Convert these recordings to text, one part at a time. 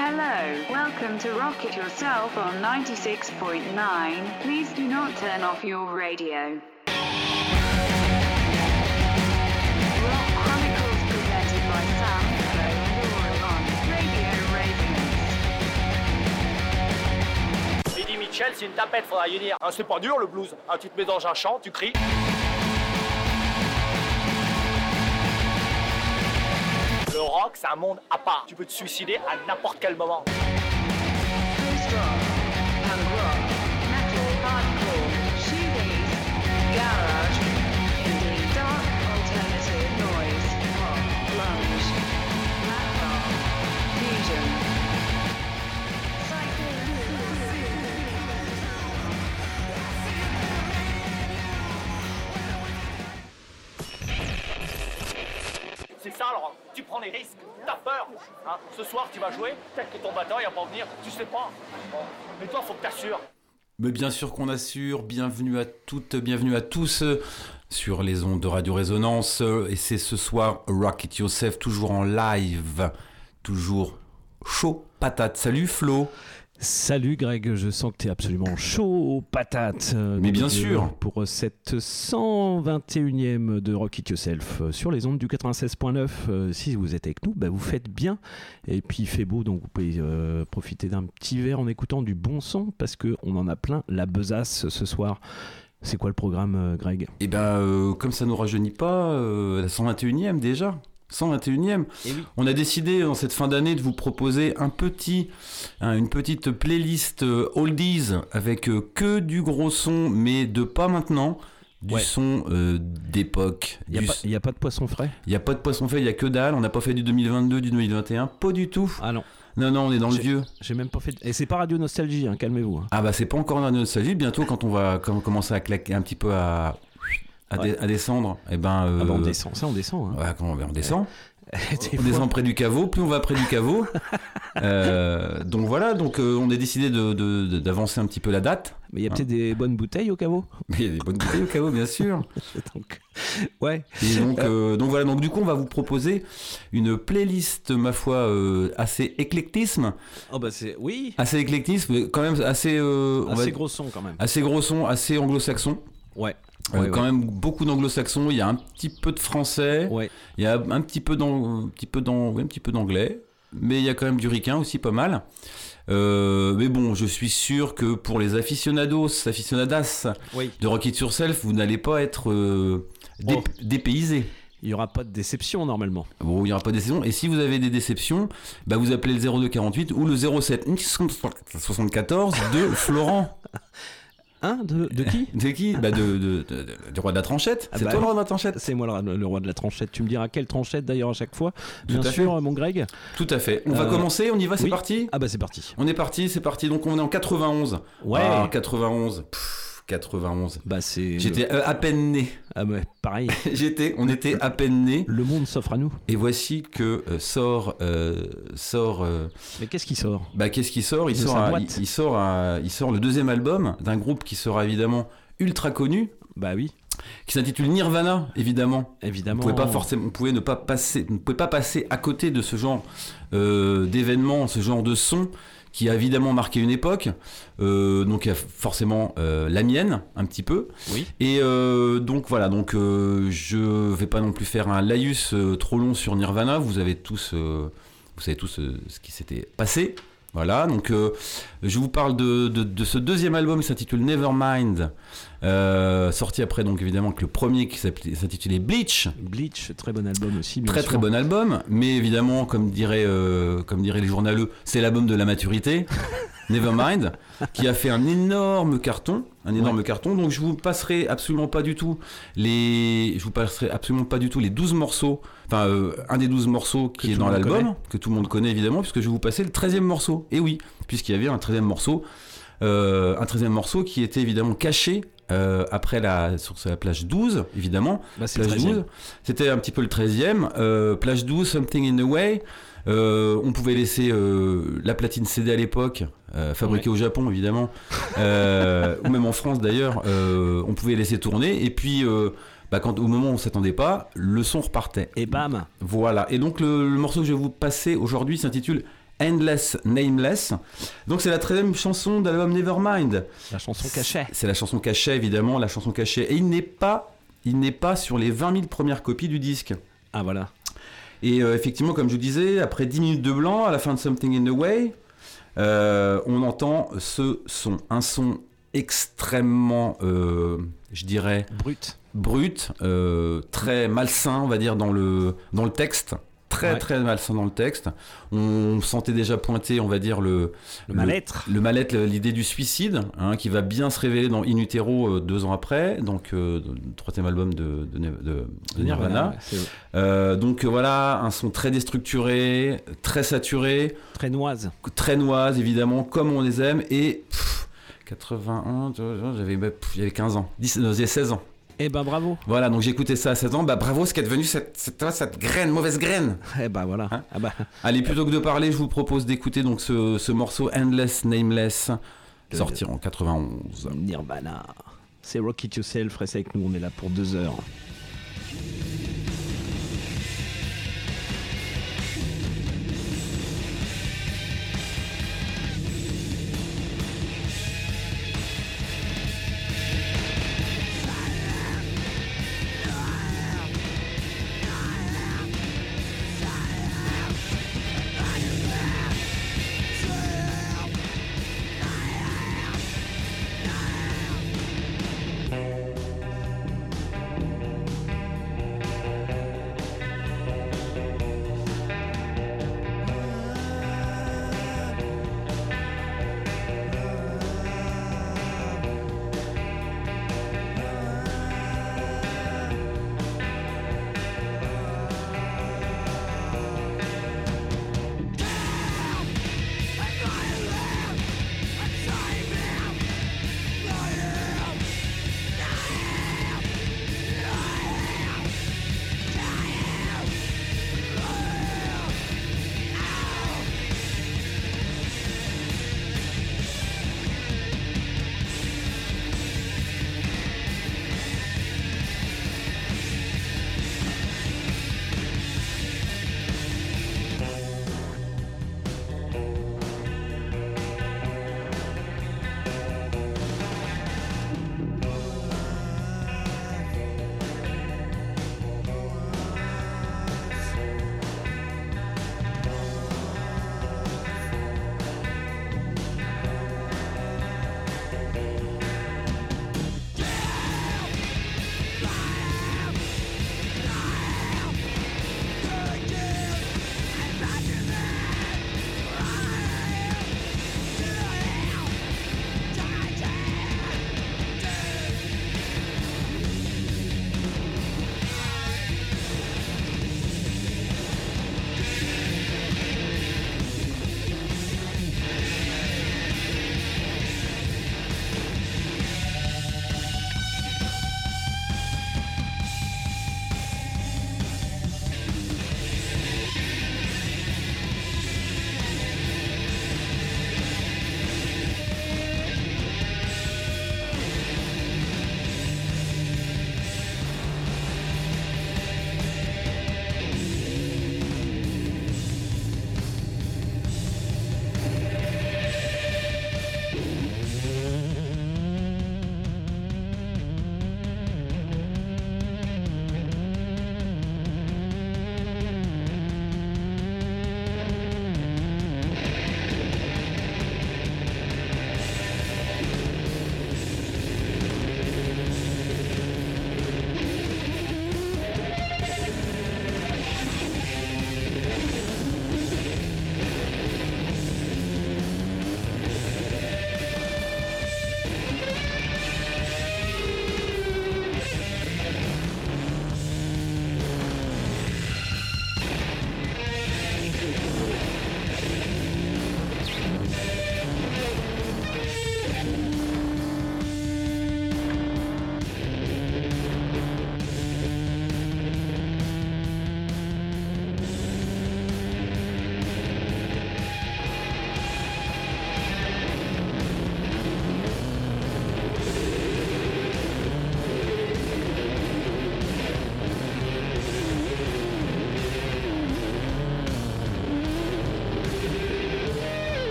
Hello, welcome to Rocket Yourself on 96.9. Please do not turn off your radio. Rock Chronicles presented by Sam, Radio Ravens. Eddie Mitchell, c'est une tapette, faudra y dire. Ah, c'est pas dur le blues. Ah, tu te mets dans un chant, tu cries. C'est un monde à part. Tu peux te suicider à n'importe quel moment. C'est ça. Tu les risques, t'as peur. Hein. Ce soir, tu vas jouer, peut-être que ton batteur, il va pas venir, tu sais pas. Mais toi, faut que t'assures. Mais bien sûr qu'on assure, bienvenue à toutes, bienvenue à tous sur les ondes de Radio Résonance. Et c'est ce soir Rocket Yourself, toujours en live, toujours chaud patate. Salut Flo Salut Greg, je sens que tu es absolument chaud aux patates. euh, Mais bien donc, sûr. euh, Pour cette 121e de Rock It Yourself euh, sur les ondes du 96.9. euh, Si vous êtes avec nous, bah, vous faites bien. Et puis il fait beau, donc vous pouvez euh, profiter d'un petit verre en écoutant du bon son parce qu'on en a plein la besace ce soir. C'est quoi le programme, euh, Greg? Eh ben, euh, comme ça nous rajeunit pas, euh, la 121e déjà 121e. On a décidé en cette fin d'année de vous proposer un petit, hein, une petite playlist euh, oldies avec euh, que du gros son, mais de pas maintenant, du Ouais. son euh, d'époque. Il n'y a, pas de poisson frais? Il n'y a pas de poisson fait, il y a que dalle. On n'a pas fait du 2022, du 2021, pas du tout. Ah non, Non, non, on est dans le vieux. j'ai même pas fait. Et c'est pas Radio Nostalgie, hein, calmez-vous. hein. Ah bah c'est pas encore la nostalgie. Bientôt, quand on va com- commencer à claquer un petit peu à, à, dé- Ouais. à descendre, et ben. euh, Ah bah on descend, ça on descend. hein. Ouais, quand on, on descend. Des on descend près du caveau, plus on va près du caveau. Euh, donc voilà, donc euh, on a décidé d'avancer un petit peu la date. Mais il y a Hein. peut-être des bonnes bouteilles au caveau. Mais il y a des bonnes bouteilles au caveau, bien sûr. Donc, ouais. Et donc, euh, donc voilà, donc du coup on va vous proposer une playlist, ma foi, assez éclectisme, Oh bah c'est oui. assez éclectisme, mais quand même assez, va- Assez gros son quand même. assez gros son, assez anglo-saxon. Ouais. Euh, Ouais, quand ouais. même beaucoup d'anglo-saxon. Il y a un petit peu de français. Ouais. Il y a un petit peu d'anglais, mais il y a quand même du ricain aussi pas mal. Euh, mais bon, je suis sûr que pour les aficionados, aficionadas Oui. de Rocket Yourself, vous n'allez pas être euh, dé- Oh. dépaysés. Il y aura pas de déception normalement. Bon, il n'y aura pas de déception. Et si vous avez des déceptions, bah vous appelez le 0248 ou le 07 74 de Florent. Hein de, de qui De qui bah de, de- du roi de la tranchette. Ah C'est bah toi le roi de la tranchette C'est moi le, le roi de la tranchette. Tu me diras quelle tranchette d'ailleurs à chaque fois. Bien à sûr, fait. mon Greg. Tout à fait. On va Euh, commencer, on y va, c'est oui. parti Ah bah c'est parti. On est parti, c'est parti. Donc on est en 91. Ouais. Ah, 91. Pff, 91. Bah c'est. J'étais euh, à peine né. Ah ouais, pareil. J'étais, on était à peine né. le monde s'offre à nous. Et voici que euh, sort, euh, sort. euh, Mais qu'est-ce qui sort? bah qu'est-ce qui sort? Il De sort, un- il, il sort, un- il sort le deuxième album d'un groupe qui sera évidemment ultra connu, Bah oui, qui s'intitule Nirvana, évidemment. évidemment. On pouvait pas forcément, on pouvait ne pas passer, on pouvait pas passer à côté de ce genre euh, d'événements, ce genre de son qui a évidemment marqué une époque. Euh, donc il y a forcément euh, la mienne un petit peu. Oui. Et euh, donc voilà, donc je vais pas non plus faire un laïus trop long sur Nirvana. Vous avez tous, vous savez tous ce qui s'était passé. Voilà, donc je vous parle de, de, de ce deuxième album qui s'intitule Nevermind, euh, sorti après donc évidemment que le premier qui s'intitulait Bleach, Bleach, très bon album aussi. bien très sûr. très bon album, mais évidemment comme dirait euh, comme diraient les journaleux, c'est l'album de la maturité, Nevermind, qui a fait un énorme carton, un énorme carton. Donc je vous passerai absolument pas du tout les, je vous passerai absolument pas du tout les 12 morceaux, enfin euh, un des 12 morceaux qui Que est dans l'album, que tout le monde connaît évidemment, puisque je vais vous passer le 13e morceau. Et oui, puisqu'il y avait un 13e morceau, euh, un 13e morceau qui était évidemment caché. Euh, après la sur la plage 12 évidemment. Bah, plage 13e. 12 c'était un petit peu le 13e euh, plage 12 something in the way. Euh, on pouvait laisser la platine CD à l'époque fabriquée au Japon évidemment. Ou même en France d'ailleurs. On pouvait laisser tourner. Et puis bah, quand au moment où on s'attendait pas le son repartait. Et bam. Voilà. Et donc le, le morceau que je vais vous passer aujourd'hui s'intitule Endless Nameless. Donc c'est la 13e chanson de l'album Nevermind. La chanson cachée. C'est la chanson cachée évidemment, la chanson cachée. Et il n'est pas, il n'est pas sur les 20 000 premières copies du disque. Ah voilà. Et euh, effectivement, comme je vous disais, après 10 minutes de blanc, à la fin de Something in the Way, euh, on entend ce son. Un son extrêmement, euh, je dirais, Brut. brut, très malsain, on va dire, dans le, dans le texte. Très, Ouais. très malsain dans le texte. On sentait déjà pointer, on va dire, le, Le mal-être. le mal-être, l'idée du suicide, hein, qui va bien se révéler dans In Utero euh, deux ans après, donc euh, le troisième album de, de, de- de Nirvana. ouais, Euh, donc voilà, un son très déstructuré, très saturé, Très noise. très noise évidemment, comme on les aime, et pff, 81, tu vois, j'avais bah, pff, j'avais 15 ans, 10, non, j'avais 16 ans. Eh ben bravo. Voilà, donc j'écoutais ça à 16 ans, bah bravo, ce qui est devenu cette, cette, cette graine, mauvaise graine. Eh ben voilà. Hein ah bah, Allez, plutôt que de parler, je vous propose d'écouter donc ce, ce morceau Endless Nameless, De- sorti en 91. Nirvana. C'est Rock It Yourself, reste avec nous, on est là pour deux heures.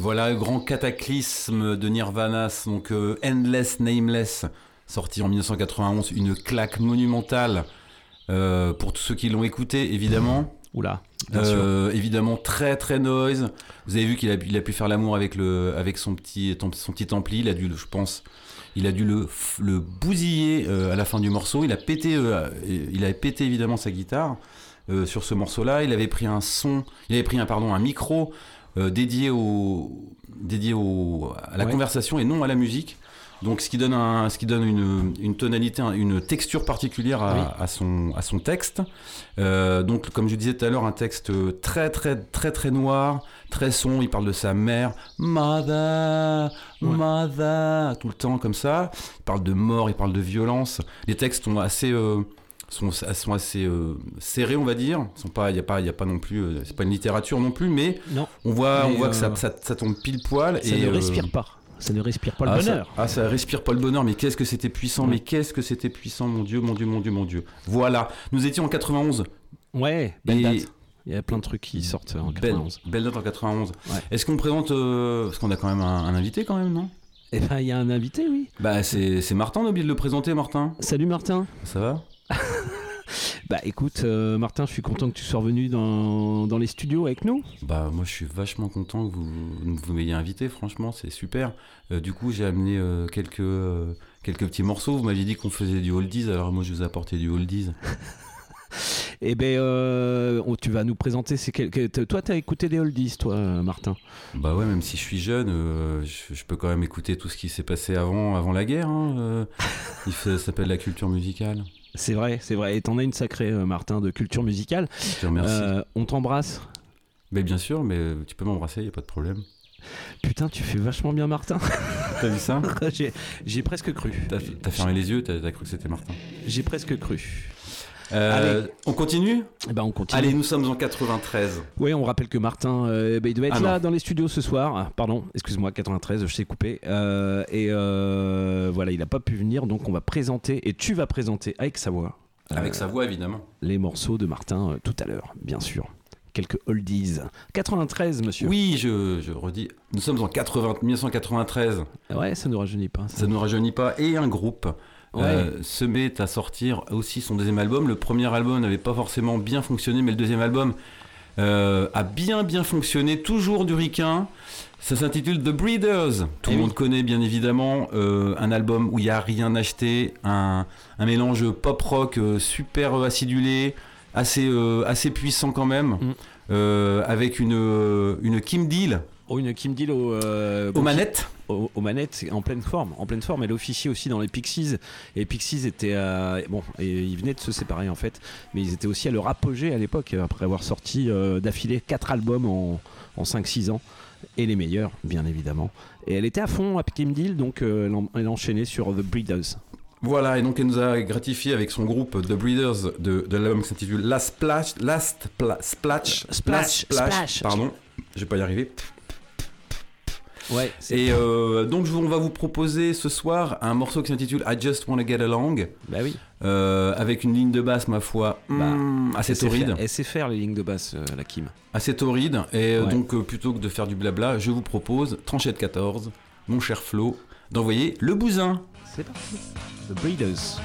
Voilà, le grand cataclysme de Nirvana, donc euh, Endless Nameless, sorti en 1991, une claque monumentale euh, pour tous ceux qui l'ont écouté, évidemment. Oula, bien sûr. Euh, évidemment, très très noise. Vous avez vu qu'il a, il a pu faire l'amour avec, le, avec son, petit, son petit ampli. Il a dû, je pense, il a dû le, le bousiller euh, à la fin du morceau. Il a pété, euh, il avait pété évidemment sa guitare sur ce morceau-là. Il avait pris un son, il avait pris un pardon, un micro euh, dédié au, dédié au, à la Ouais. conversation et non à la musique. Donc, ce qui donne, un, ce qui donne une, une tonalité, une texture particulière à, Oui. à son, à son texte. Euh, donc, comme je disais tout à l'heure, un texte très, très, très, très noir, très sombre. Il parle de sa mère, mother, Ouais. mother, tout le temps comme ça. Il parle de mort, il parle de violence. Les textes sont assez, euh, sont, sont assez euh, serrés, on va dire. Il n'y a, pas- il y a pas non plus, euh, c'est pas une littérature non plus, mais Non, on voit, Mais, on voit que ça, euh, ça, ça tombe pile poil. ça et, ne euh, respire pas. Ça ne respire pas le ah, bonheur. Ça, ah, ça respire pas le bonheur, mais qu'est-ce que c'était puissant, Ouais. mais qu'est-ce que c'était puissant, mon Dieu, mon Dieu, mon Dieu, mon Dieu. Voilà, nous étions en 91. Ouais, belle date. Il y a plein de trucs qui sortent en Belle, 91. belle date en 91. Ouais. Est-ce qu'on présente. euh, parce qu'on a quand même un, un invité, quand même, non? Eh ben, il y a un invité, oui. Bah, c'est Martin, on a oublié de le présenter, Martin. Salut Martin. Ça va? Bah écoute, euh, Martin, je suis content que tu sois revenu dans, dans les studios avec nous. Bah, moi, je suis vachement content que vous, vous m'ayez invité, franchement, c'est super. Euh, du coup, j'ai amené euh, quelques, quelques petits morceaux. Vous m'aviez dit qu'on faisait du oldies, alors moi, je vous ai apporté du oldies. Eh ben, euh, tu vas nous présenter. C'est quel- que- toi, t'as écouté des oldies, toi, Martin? Bah ouais, même si je suis jeune, euh, je, je peux quand même écouter tout ce qui s'est passé avant, avant la guerre. hein, euh. Il s'appelle la culture musicale. C'est vrai, c'est vrai. Et t'en as une sacrée, euh, Martin, de culture musicale. Je te remercie. Euh, on t'embrasse. Mais bien sûr, mais tu peux m'embrasser, il a pas de problème. Putain, tu fais vachement bien, Martin. T'as vu ça? J'ai presque cru. T'as fermé les yeux, t'as cru que c'était Martin? J'ai presque cru. Euh, on continue Eh ben, on continue. Allez, nous sommes en 93. Oui, on rappelle que Martin, euh, bah, il devait être Ah là non. dans les studios ce soir. Ah, Pardon, excuse-moi, 93, je t'ai coupé. Euh, et voilà, il n'a pas pu venir, donc on va présenter, et tu vas présenter avec sa voix, Avec sa voix, évidemment. les morceaux de Martin tout à l'heure, bien sûr. Quelques oldies. 93, monsieur. Oui, je, je redis, nous sommes en 80, 1993. Ouais, ça ne rajeunit pas. Ça ne nous rajeunit pas. Et un groupe Ouais. euh, se met à sortir aussi son deuxième album. Le premier album n'avait pas forcément bien fonctionné, mais le deuxième album euh, a bien bien fonctionné. Toujours du ricain. Ça s'intitule The Breeders. Tout Eh le oui. monde connaît bien évidemment euh, un album où il n'y a rien acheté, un, un mélange pop-rock super acidulé, assez, assez puissant quand même, Mm. avec une, une Kim Deal Oh, une Kim Deal au, aux manettes. Aux, aux manettes en pleine forme en pleine forme. Elle officiait aussi dans les Pixies. Et Pixies était euh, bon et ils venaient de se séparer en fait. Mais ils étaient aussi à leur apogée à l'époque après avoir sorti euh, d'affilée quatre albums en, en 5-6 ans. Et les meilleurs bien évidemment. Et elle était à fond à Kim Deal donc euh, elle, en- elle enchaînait sur The Breeders. Voilà, et donc elle nous a gratifié avec son groupe The Breeders de, de l'album qui s'intitule Last Splash, Last Pla- Splash, Splash, Last Splash. pardon, je vais pas y arriver. Ouais Et euh, donc on va vous proposer ce soir un morceau qui s'intitule I Just Wanna Get Along, bah oui. Euh, avec une ligne de basse ma foi hmm, assez elle sait, torride, elle sait faire les lignes de basse euh, la Kim. Assez torride. Et euh, Ouais. donc plutôt que de faire du blabla, je vous propose tranchette 14, mon cher Flo, d'envoyer le bousin. c'est parti. The Breeders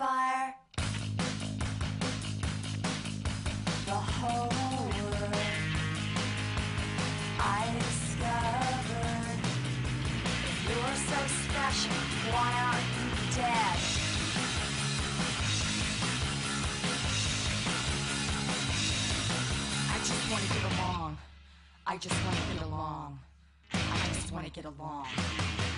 fire. The whole world I discovered. If you're so special, why aren't you dead? I just wanna get along. I just wanna get along. I just wanna get along.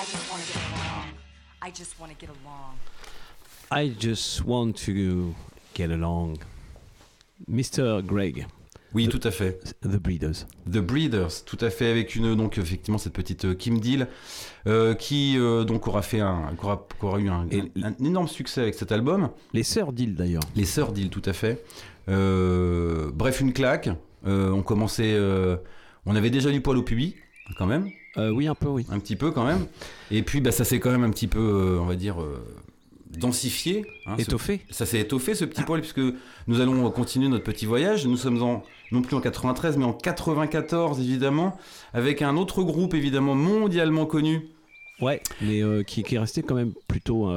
I just want to get along. I just want to get along. I just want to get along. Mr. Greg, Oui, The- tout à fait. The Breeders. The Breeders, tout à fait, avec une donc effectivement cette petite euh, Kim Deal euh, qui euh, donc aura fait un, qui aura, qui aura eu un, un- un énorme succès avec cet album. Les sœurs d'Île d'ailleurs. Les sœurs Deal, tout à fait. Euh, bref, une claque. Euh, on commençait, euh, on avait déjà du poil au pubis quand même, Euh, oui, un peu, oui. un petit peu quand même. Et puis bah, ça s'est quand même un petit peu, euh, on va dire, euh, densifié. hein, ce- Étoffé. ça s'est étoffé ce petit poil puisque nous allons continuer notre petit voyage. Nous sommes en non plus en 93 mais en 94 évidemment avec un autre groupe évidemment mondialement connu. Ouais, mais qui, qui est resté quand même plutôt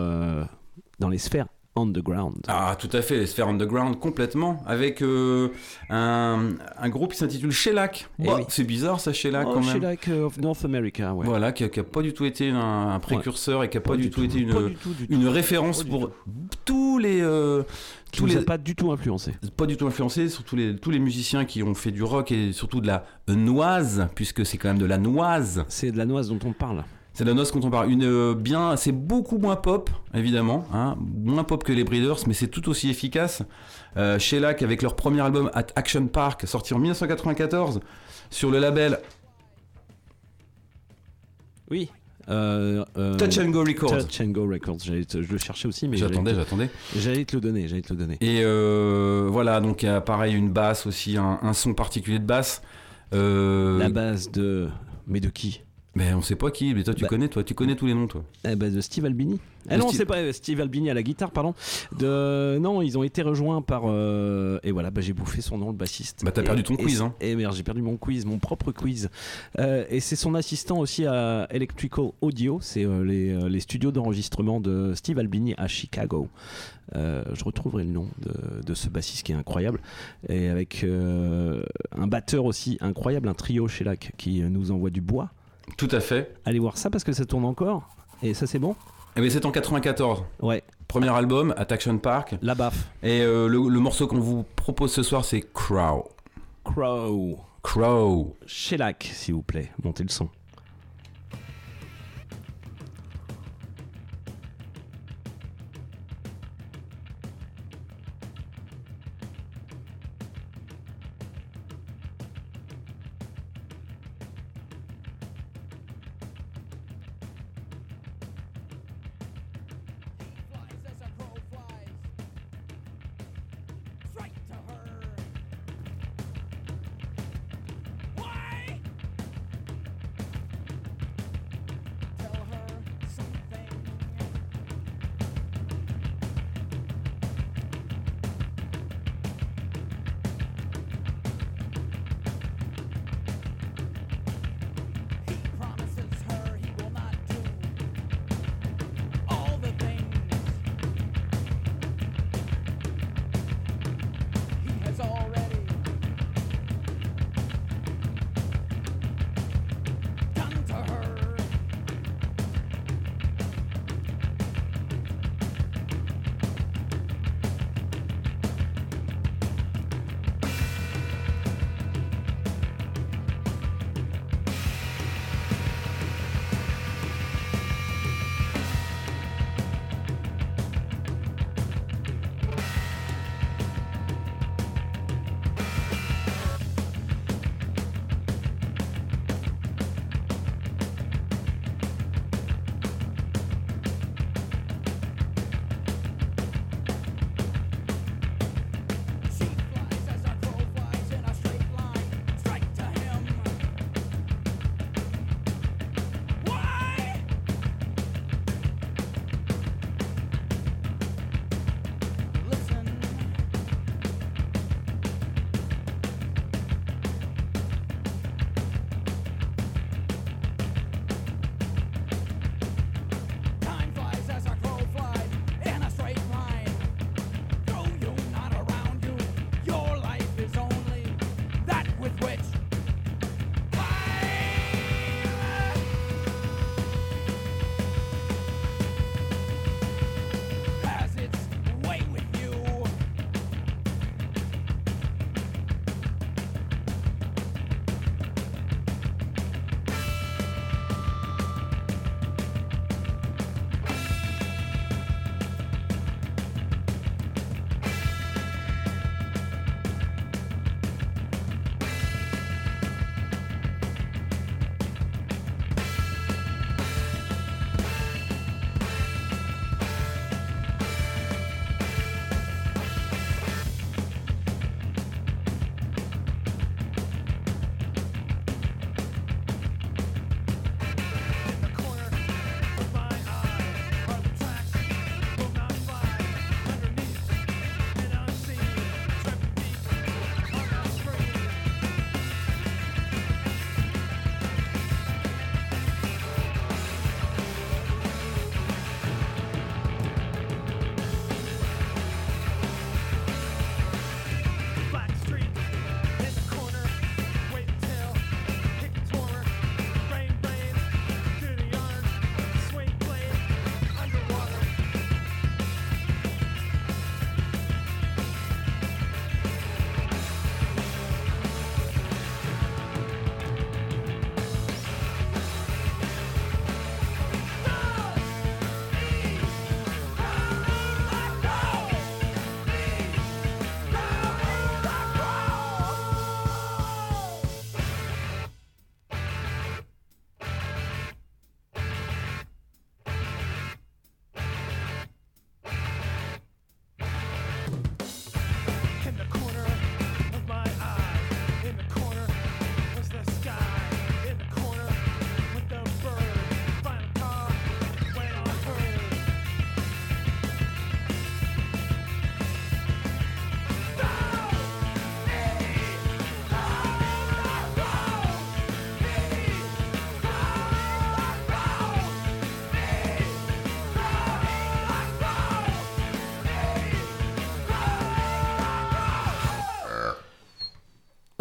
dans les sphères underground. Ah tout à fait les sphères underground complètement avec euh, un, un groupe qui s'intitule Shellac. Eh oui. C'est bizarre ça Shellac Oh, quand même. Shellac of North America, ouais. Voilà qui a, qui a pas du tout été un, un précurseur et qui a pas, du tout, été une, du tout, du tout. une référence pour tous les euh, Qui tous les pas du tout influencé. pas du tout influencé, surtout les, tous les musiciens qui ont fait du rock et surtout de la noise, puisque c'est quand même de la noise. C'est de la noise dont on parle. C'est la noise quand on parle. Une euh, bien, c'est beaucoup moins pop, évidemment, hein, moins pop que les Breeders, mais c'est tout aussi efficace. Euh, Shellac avec leur premier album At Action Park, sorti en 1994 sur le label Oui. Euh, euh, Touch and Go Records. Touch and Go Records. Te- je le cherchais aussi, mais J'attendais, j'attendais. te- j'allais te le donner. J'allais te le donner. Et euh, voilà, donc il y a pareil une basse aussi, un, un son particulier de basse. La base de. Mais de qui? Mais on sait pas qui, mais toi tu Bah- connais, toi tu connais tous les noms, toi. Eh ben, de Steve Albini. Ah non, Steve- c'est pas euh, Steve Albini à la guitare, pardon. De... Non, ils ont été rejoints par. euh, Et voilà, bah, j'ai bouffé son nom, le bassiste. Bah, t'as perdu ton et quiz, hein. Et merde, j'ai perdu mon quiz, mon propre quiz. Euh, et c'est son assistant aussi à Electrical Audio, c'est euh, les, les studios d'enregistrement de Steve Albini à Chicago. Je retrouverai le nom de, de ce bassiste qui est incroyable. Et avec un batteur aussi incroyable, un trio chez Lac qui nous envoie du bois. Tout à fait. Allez voir ça parce que ça tourne encore. Et ça, c'est bon Et bien c'est en 94. Ouais, Premier album, At Action Park. la baffe. Et euh, le, le morceau qu'on vous propose ce soir, c'est Crow. Crow. Crow. Shellac, s'il vous plaît. Montez le son.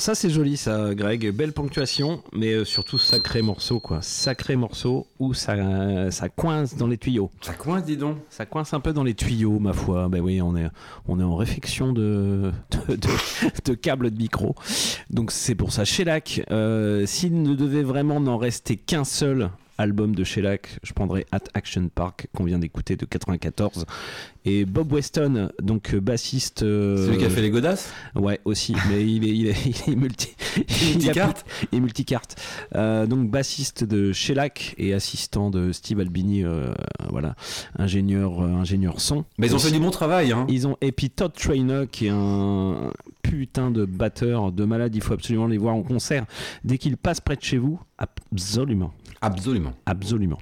Ça c'est joli ça Greg, belle ponctuation, mais euh, surtout sacré morceau quoi. Sacré morceau où ça, ça coince dans les tuyaux. Ça coince, dis donc. Ça coince un peu dans les tuyaux ma foi. Ben oui, on est, on est en réfection de, de, de- de câbles de micro. Donc c'est pour ça. Shellac, euh, s'il ne devait vraiment n'en rester qu'un seul album de Shellac, je prendrais At Action Park qu'on vient d'écouter de 94. Et Bob Weston, donc euh, bassiste... euh, Celui qui a fait les godasses? Ouais, aussi, mais il est, il est, il est multi, Multicarte plus- Il est multicarte. Euh, donc bassiste de Shellac et assistant de Steve Albini, euh, voilà, ingénieur, ingénieur son. Mais ils ont Aussi. fait du bon travail. Hein. Ils ont et puis Todd Trainer qui est un putain de batteur de malade. Il faut absolument les voir en concert dès qu'ils passent près de chez vous. Absolument, Absolument. absolument.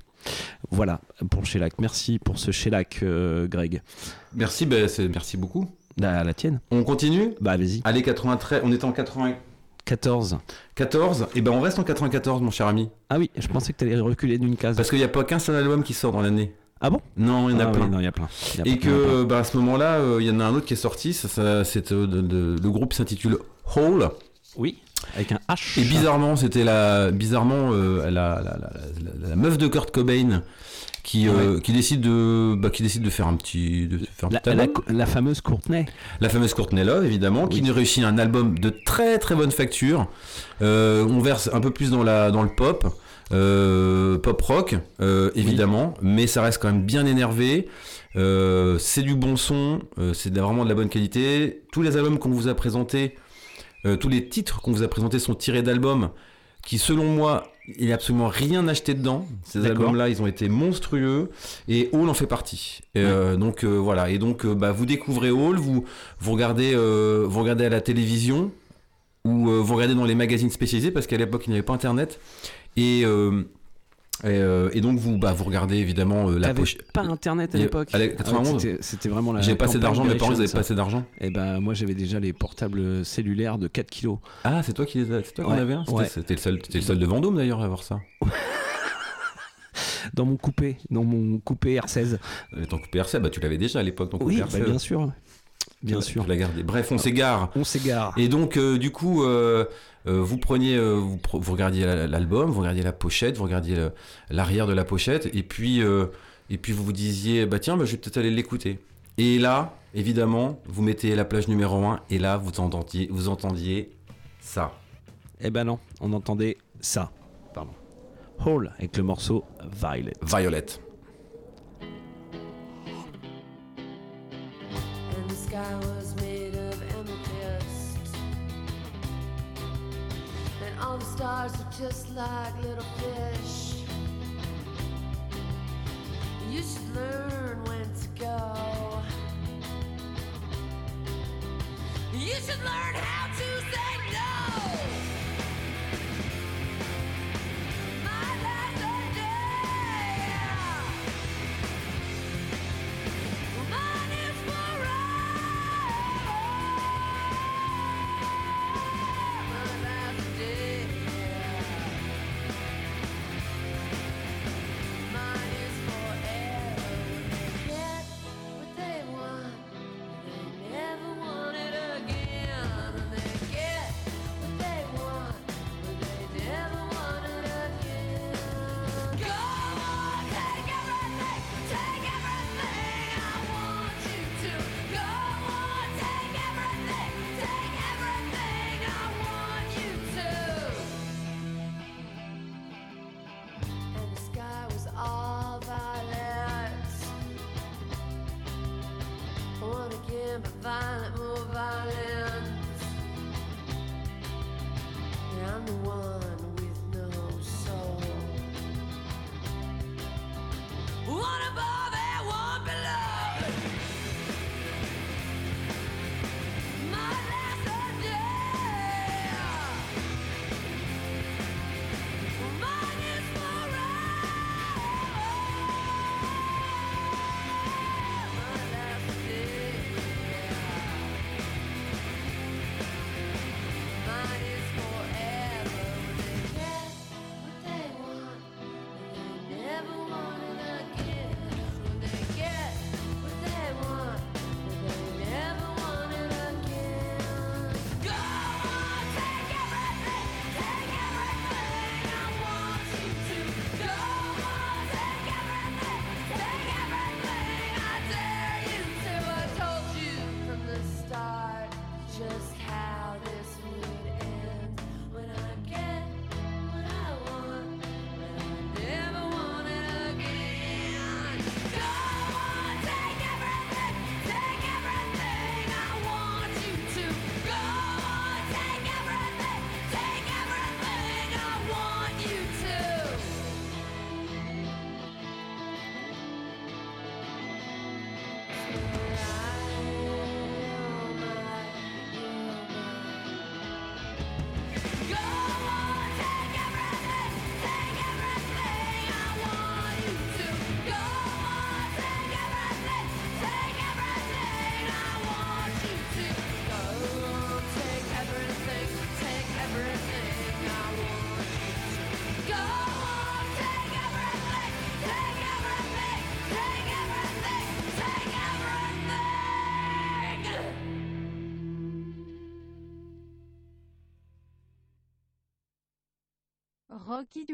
Voilà pour Shellac. Merci pour ce Shellac, euh, Greg. Merci, ben, merci beaucoup. À la tienne. On continue? Bah vas-y. Allez, 93, on est en 94, 14. et ben on reste en 94, mon cher ami. Ah oui, je pensais que tu allais reculer d'une case. Parce qu'il n'y a pas qu'un seul album qui sort dans l'année. Ah bon? Non, il y en a Ah oui, plein. non, il y a plein. Il y a Et plein, que bah, à ce moment-là, euh, il y en a un autre qui est sorti. Ça, ça- c'est, euh, de- de- le groupe s'intitule Hole. Oui, avec un H. Et bizarrement, c'était la bizarrement euh, la, meuf de Kurt Cobain qui, euh, qui décide de bah, qui décide de faire un petit de faire un La, petit album. la fameuse Courtenay. La fameuse Courtney Love, évidemment, qui Oui. nous réussit un album de très très bonne facture. Euh, on verse un peu plus dans, la, dans le pop, euh, pop rock, évidemment, mais ça reste quand même bien énervé. C'est du bon son, c'est vraiment de la bonne qualité. Tous les albums qu'on vous a présentés, euh, tous les titres qu'on vous a présentés sont tirés d'albums qui, selon moi, il n'y a absolument rien acheté dedans. Ces albums-là, ils ont été monstrueux et Hall en fait partie. Et, euh, donc euh, voilà, et donc bah, vous découvrez Hall, vous vous regardez, euh, vous regardez à la télévision ou euh, vous regardez dans les magazines spécialisés parce qu'à l'époque il n'y avait pas internet et euh, et, euh, et donc vous bah, vous regardez évidemment euh, la pochette. pas internet à l'époque à la- 91. Ah, c'était- C'était vraiment la. J'ai pas assez d'argent, mes parents ils avaient pas assez d'argent. Et ben moi j'avais déjà les portables cellulaires de 4 kilos. Ah, c'est toi qui les c'est toi qui en Ouais, avais un C'était- ouais. Le seul, c'était le seul de Vendôme d'ailleurs à avoir ça. Dans mon coupé, dans mon coupé R16. Euh, Ton coupé RC, bah tu l'avais déjà à l'époque ton coupé Oui, bah, bien sûr. Bien Tu sûr. l'as gardé. Bref, on s'égare. On s'égare. Et donc, euh, du coup, euh, euh, vous preniez, euh, vous, pre- vous regardiez la- l'album, vous regardiez la pochette, vous regardiez l'arrière de la pochette, et puis, euh, et puis vous vous disiez, bah tiens, bah, je vais peut-être aller l'écouter. Et là, évidemment, vous mettez la plage numéro 1, et là, vous entendiez, vous entendiez ça. Eh ben non, on entendait ça. Pardon. Hall avec le morceau Violet. Violette. and the sky The stars are just like little fish. You should learn when to go. You should learn how to say no.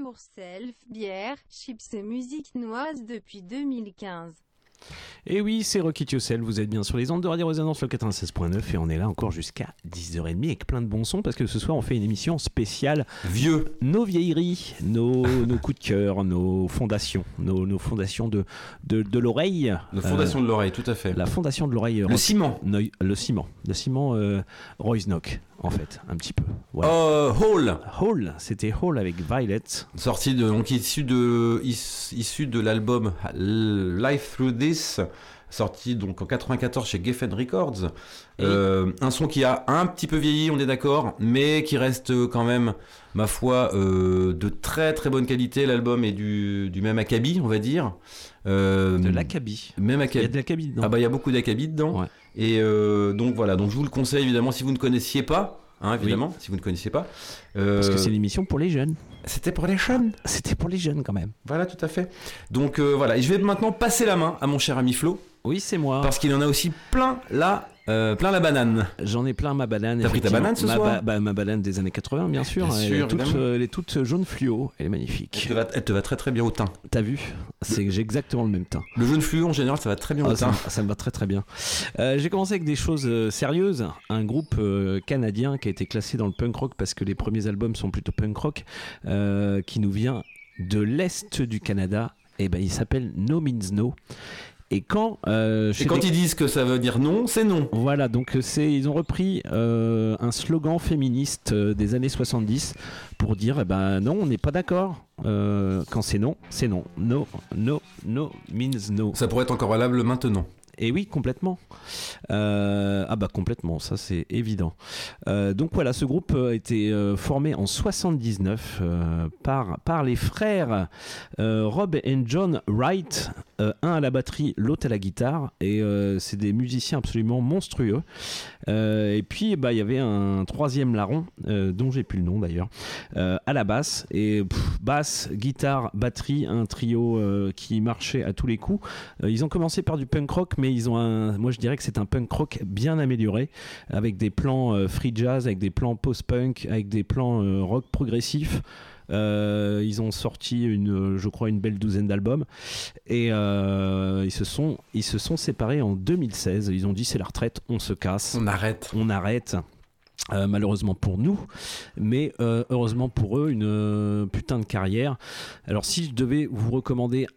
Rock It Yourself, bière, chips et musique noise depuis 2015. Et oui, c'est Rocket Yourself, vous êtes bien sur les ondes de Radio Résonance le 96.9 et on est là encore jusqu'à 10h30 avec plein de bons sons parce que ce soir on fait une émission spéciale Vieux. nos vieilleries, nos, nos coups de cœur, nos fondations, nos, nos fondations de, de, de l'oreille. La fondation de l'oreille, tout à fait. La fondation de l'oreille. Le ciment. Le ciment. Le ciment euh, Royce Knock, en fait, un petit peu. Voilà. Euh, Hall, Hall, c'était Hall avec Violet. sorti de, donc issu de, is- issu de l'album Life Through This, sorti donc en 94 chez Geffen Records. Euh, un son qui a un petit peu vieilli, on est d'accord, mais qui reste quand même, ma foi, euh, de très très bonne qualité. L'album est du, du même acabit, on va dire. Euh, De l'Acabie. Même Il y a acabit. de l'Acabie dedans. Ah bah il y a beaucoup d'acabit dedans. Ouais. Et euh, donc voilà, donc je vous le conseille évidemment si vous ne connaissiez pas, hein, évidemment, si vous ne connaissiez pas. Euh, Parce que c'est l'émission pour les jeunes. C'était pour les jeunes. C'était pour les jeunes quand même. Voilà, tout à fait. Donc euh, voilà, et je vais maintenant passer la main à mon cher ami Flo, Oui, c'est moi. parce qu'il en a aussi plein là, euh, plein la banane. J'en ai plein ma banane. T'as pris ta banane ce ma soir ba- bah, Ma banane des années 80, bien sûr. Bien elle, sûr, est toute, euh, elle est toute jaune fluo. Elle est Elle magnifique. te, va, elle te va très très bien au teint. T'as vu? C'est j'ai exactement le même teint. Le jaune fluo en général, ça va très bien au Ah, ça, teint. ça me va très très bien. Euh, J'ai commencé avec des choses sérieuses. Un groupe canadien qui a été classé dans le punk rock parce que les premiers albums sont plutôt punk rock, qui nous vient de l'est du Canada. Et ben, il s'appelle No Means No. Et quand euh, Et quand des- ils disent que ça veut dire non, c'est non. Voilà, donc euh, c'est ils ont repris euh, un slogan féministe euh, des années 70 pour dire eh ben non, on n'est pas d'accord. Quand c'est non, c'est non. No, no, no means no. Ça pourrait être encore valable maintenant. Et oui, complètement. Euh, ah bah complètement, ça c'est évident. Euh, donc voilà, ce groupe a été euh, formé en 79 euh, par, par les frères Rob et John Wright, un à la batterie, l'autre à la guitare, et c'est des musiciens absolument monstrueux. Et puis bah, il y avait un troisième larron, dont j'ai plus le nom d'ailleurs, à la basse, et basse, guitare, batterie, un trio qui marchait à tous les coups. Ils ont commencé par du punk rock, mais ils ont un, moi je dirais que c'est un punk rock bien amélioré, avec des plans euh, free jazz, avec des plans post-punk, avec des plans euh, rock progressif. Euh, ils ont sorti une, je crois, une belle douzaine d'albums et euh, ils se sont, ils se sont séparés en 2016. Ils ont dit c'est la retraite, on se casse On arrête. on arrête. Euh, malheureusement pour nous, mais euh, heureusement pour eux, une euh, putain de carrière. Alors si je devais vous recommander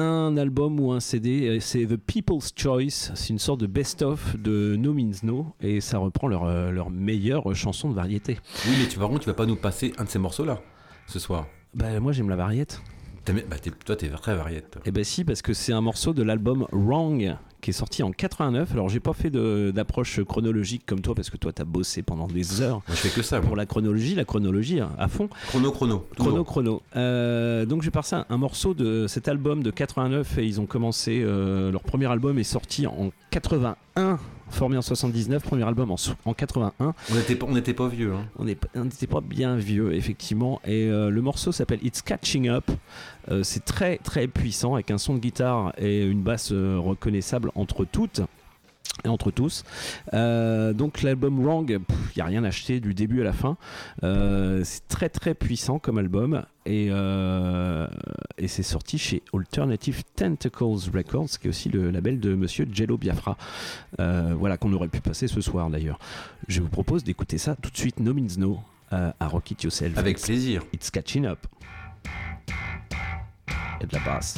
un album ou un CD, c'est The People's Choice, c'est une sorte de best-of de No Means No, et ça reprend leur, euh, leur meilleure chanson de variété. Oui, mais tu, par contre, tu vas pas nous passer un de ces morceaux-là ce soir. Bah moi j'aime la variette. Bah, t'es- toi, t'es très variette. Eh ben si, parce que c'est un morceau de l'album Wrong qui est sorti en 89. Alors j'ai pas fait d'approche chronologique comme toi, parce que toi t'as bossé pendant des heures Moi, je fais que ça. pour moi. la chronologie, la chronologie hein, à fond. Chrono, chrono. Chrono chrono. Euh, donc j'ai passé un, un morceau de cet album de 89 et ils ont commencé euh, leur premier album est sorti en 81, formé en 79, premier album en, en 81. On n'était pas, on n'était pas vieux. Hein. On n'était pas bien vieux effectivement et euh, le morceau s'appelle It's Catching Up. Euh, c'est très très puissant avec un son de guitare et une basse euh, reconnaissable entre toutes. Et entre tous. Euh, donc l'album Wrong, il n'y a rien acheté du début à la fin. Euh, c'est très très puissant comme album et, euh, et c'est sorti chez Alternative Tentacles Records, qui est aussi le label de Monsieur Jello Biafra. Voilà qu'on aurait pu passer ce soir d'ailleurs. Je vous propose d'écouter ça tout de suite, No Means No, à Rock It Yourself. Avec It's- plaisir. It's Catching Up. Et de la basse.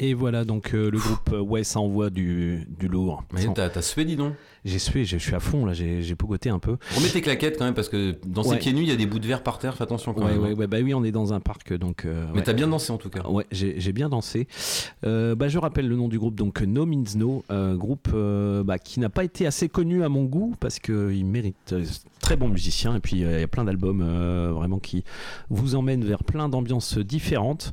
Et voilà, donc euh, le groupe euh, Ouais, ça envoie du, du lourd. Mais Ça- t'as t'as sué, dis donc. J'ai sué, je suis à fond là, j'ai j'ai pogoté un peu. Remets tes claquettes quand même, parce que dans Ouais. ces pieds nus, il y a des bouts de verre par terre, fais attention quand Ouais, même. ouais, hein. ouais, bah oui, on est dans un parc donc. euh, Mais ouais. t'as bien dansé en tout cas. Ouais, j'ai j'ai bien dansé. Euh, bah, je rappelle le nom du groupe, donc No Means No, groupe euh, bah, qui n'a pas été assez connu à mon goût parce qu'il mérite euh, très bon musicien et puis euh, il y a plein d'albums euh, vraiment qui vous emmènent vers plein d'ambiances différentes.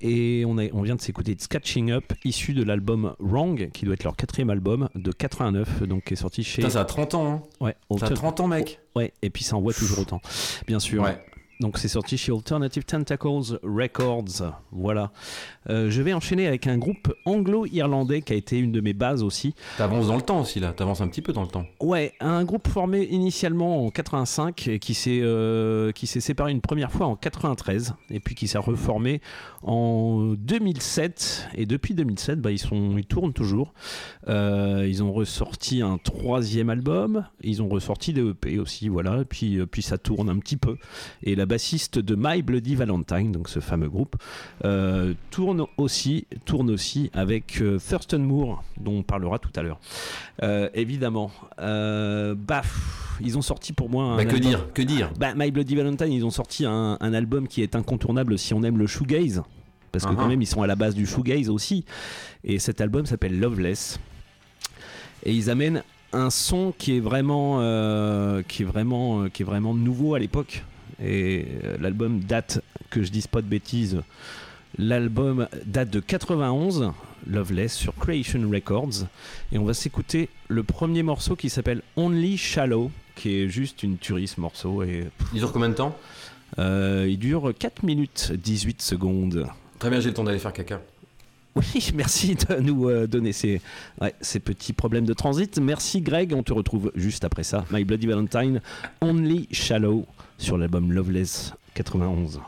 Et on, a- on vient de s'écouter It's Catching Up, issu de l'album Wrong, qui doit être leur quatrième album de 89, donc qui est sorti chez. Putain, ça a 30 ans, hein. Ouais, Ça a Alter- 30 ans, mec. Ouais, et puis ça envoie toujours autant, bien sûr. Ouais. Donc c'est sorti chez Alternative Tentacles Records. Voilà. Euh, je vais enchaîner avec un groupe anglo-irlandais qui a été une de mes bases aussi. T'avances dans le temps aussi, là. T'avances un petit peu dans le temps. Ouais, un groupe formé initialement en 85 et qui s'est euh, qui s'est séparé une première fois en 93 et puis qui s'est reformé en 2007 et depuis 2007 bah, ils sont ils tournent toujours. Euh, ils ont ressorti un troisième album, ils ont ressorti des EP aussi voilà et puis puis ça tourne un petit peu et la bassiste de My Bloody Valentine donc ce fameux groupe euh, tourne aussi tourne aussi avec euh, Thurston Moore dont on parlera tout à l'heure. Euh, évidemment. Euh, bah, pff, ils ont sorti pour moi un Bah, que album- dire Que dire bah, My Bloody Valentine, ils ont sorti un, un album qui est incontournable si on aime le shoegaze. Parce que Uh-huh. quand même, ils sont à la base du shoegaze aussi. Et cet album s'appelle Loveless. Et ils amènent un son qui est vraiment, euh, qui est vraiment, qui est vraiment nouveau à l'époque. Et euh, l'album date, que je dise pas de bêtises, l'album date de 91, Loveless, sur Creation Records. Et on va s'écouter le premier morceau qui s'appelle Only Shallow, qui est juste une tuerie ce morceau. Et Il dure combien de temps? euh, il dure 4 minutes 18 secondes. Très bien, j'ai le temps d'aller faire caca. Oui, merci de nous euh, donner ces, petits problèmes de transit. Merci Greg, on te retrouve juste après ça. My Bloody Valentine, Only Shallow sur l'album Loveless 91.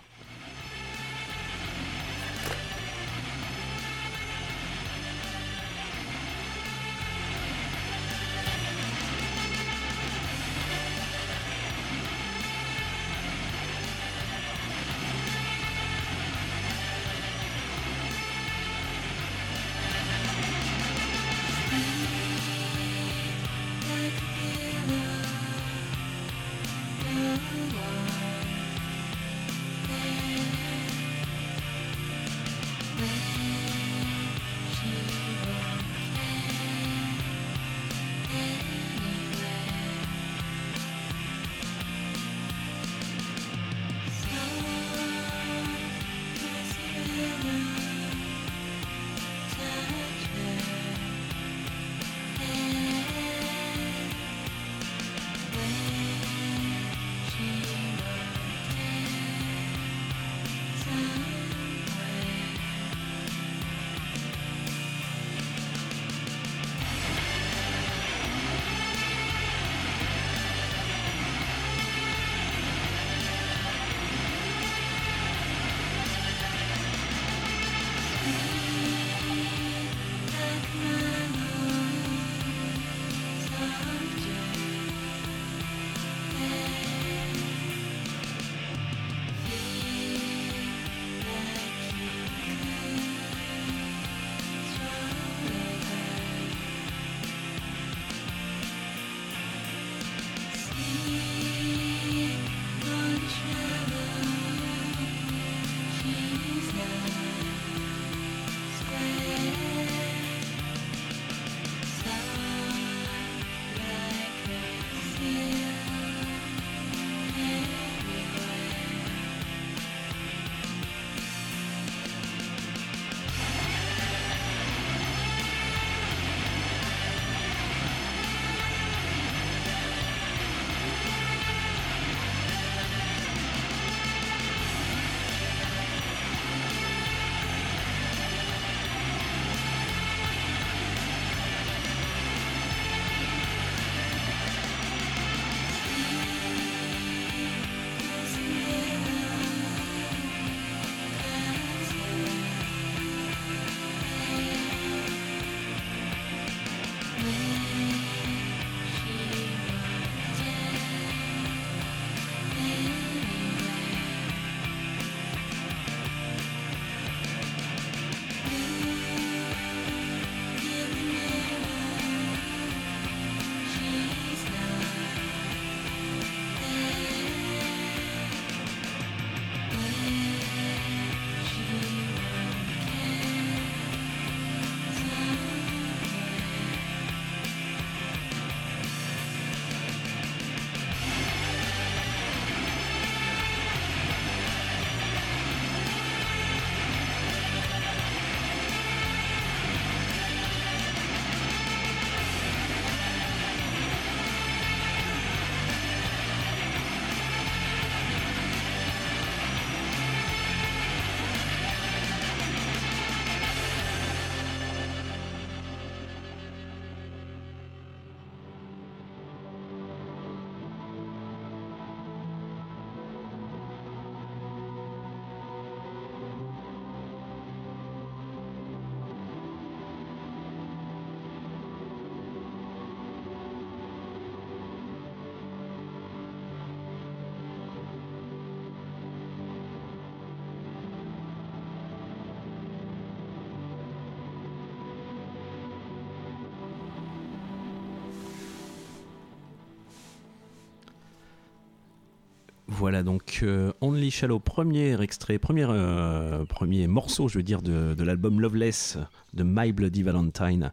Voilà donc euh, Only Shallow, premier extrait, premier, euh, premier morceau, je veux dire, de, de l'album Loveless de My Bloody Valentine.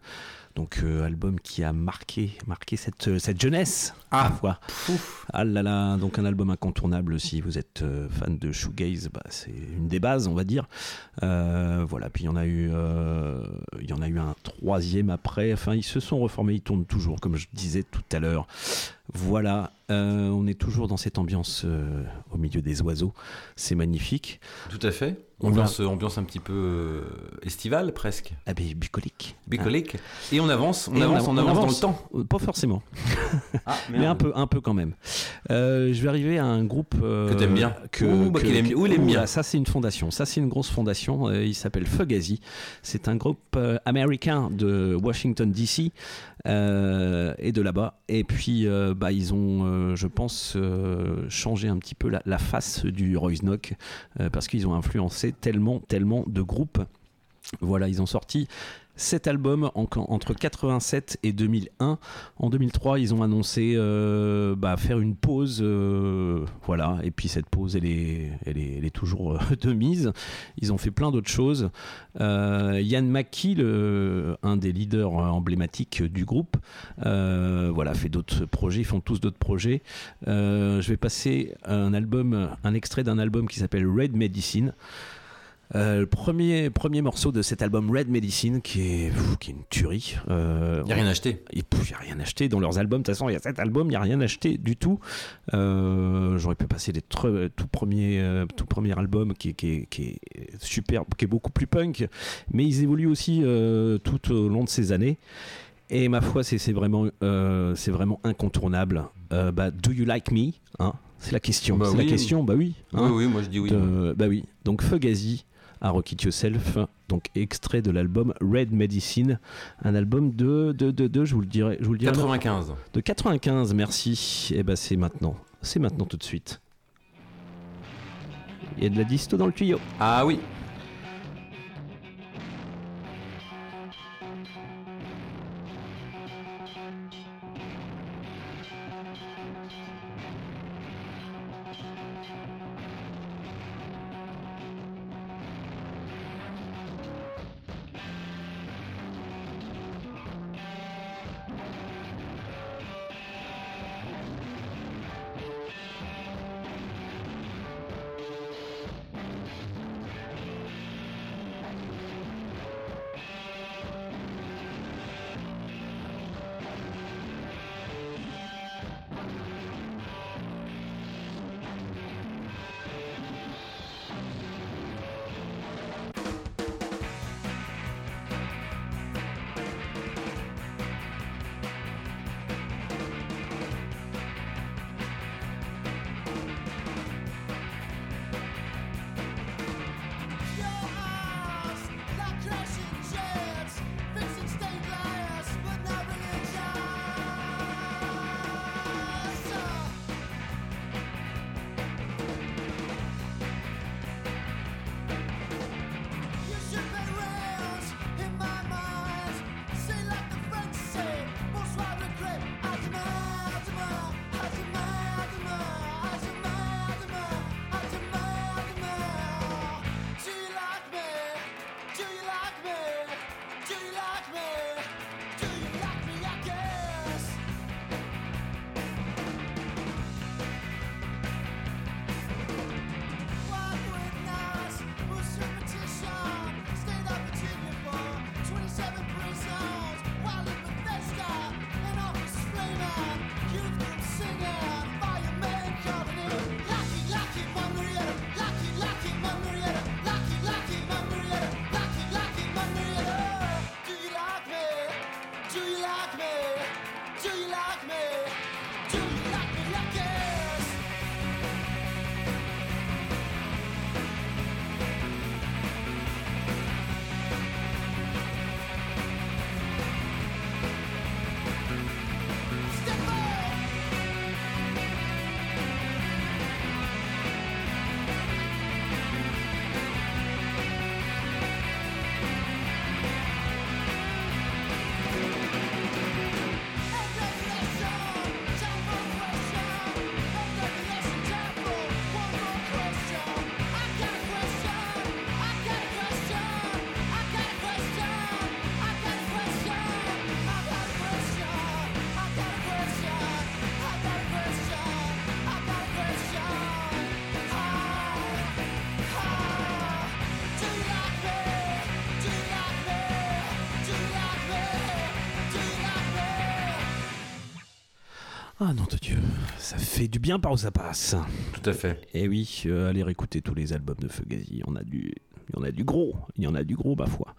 Donc euh, album qui a marqué, marqué cette, cette jeunesse. Ah. ma foi. Ah là là, donc un album incontournable si vous êtes euh, fan de shoegaze, bah, c'est une des bases, on va dire. Euh, voilà, puis il y en a eu, il y en a eu un troisième après. Enfin, ils se sont reformés, ils tournent toujours, comme je disais tout à l'heure. Voilà, euh, on est toujours dans cette ambiance euh, au milieu des oiseaux. C'est magnifique. Tout à fait. On Ambiance, ambiance un petit peu euh, estivale presque, Ah ben, bucolique. bucolique. Et on avance, on avance, on, avance, dans le temps. Euh, Pas forcément, Ah, mais un peu, un peu quand même. Euh, je vais arriver à un groupe euh, Que t'aimes bien. Que, Ouh, bah, que- qu'il aime- ou il aime bien. Ça c'est une fondation. Ça c'est une grosse fondation. Euh, il s'appelle Fugazi. C'est un groupe euh, américain de Washington D.C. euh, et de là-bas. Et puis euh, bah ils ont, euh, je pense, euh, changé un petit peu la, la face du Royce Knock euh, parce qu'ils ont influencé tellement, tellement de groupes. Voilà, ils ont sorti cet album en- entre 87 et 2001. En 2003, ils ont annoncé euh, bah, faire une pause. euh, voilà, et puis cette pause, elle est, toujours euh, de mise. Ils ont fait plein d'autres choses. Euh, Yann Mackie, un des leaders emblématiques du groupe, voilà, fait d'autres projets. Ils font tous d'autres projets. Je vais passer un album, un extrait d'un album qui s'appelle Red Medicine. Euh, le premier, premier morceau de cet album Red Medicine qui est, pff, qui est une tuerie. Euh, Il n'y a rien acheté. il n'y a rien acheté dans leurs albums. De toute façon, il y a cet album, il n'y a rien acheté du tout. Euh, J'aurais pu passer les tout premiers euh, tout premier album qui, est- qui, qui est super, qui est beaucoup plus punk, mais ils évoluent aussi euh, tout au long de ces années. Et ma foi, c'est vraiment, euh, c'est vraiment incontournable. Euh, bah, do you like me hein C'est la question. Bah c'est oui. la question. Bah oui. hein. oui, oui, moi je dis oui. De- bah oui. Donc Fugazi à Rock It Yourself, donc extrait de l'album Red Medicine, un album de, de, de, de- je vous le dirai, je vous le dirai 95. de 95, merci. Et ben c'est maintenant, c'est maintenant tout de suite. Il y a de la disto dans le tuyau. Ah oui. Ah non de Dieu, ça fait du bien par où ça passe. Tout à fait. Et oui, euh, allez réécouter tous les albums de Fugazi. On a du, il y en a du gros, il y en a du gros, ma foi.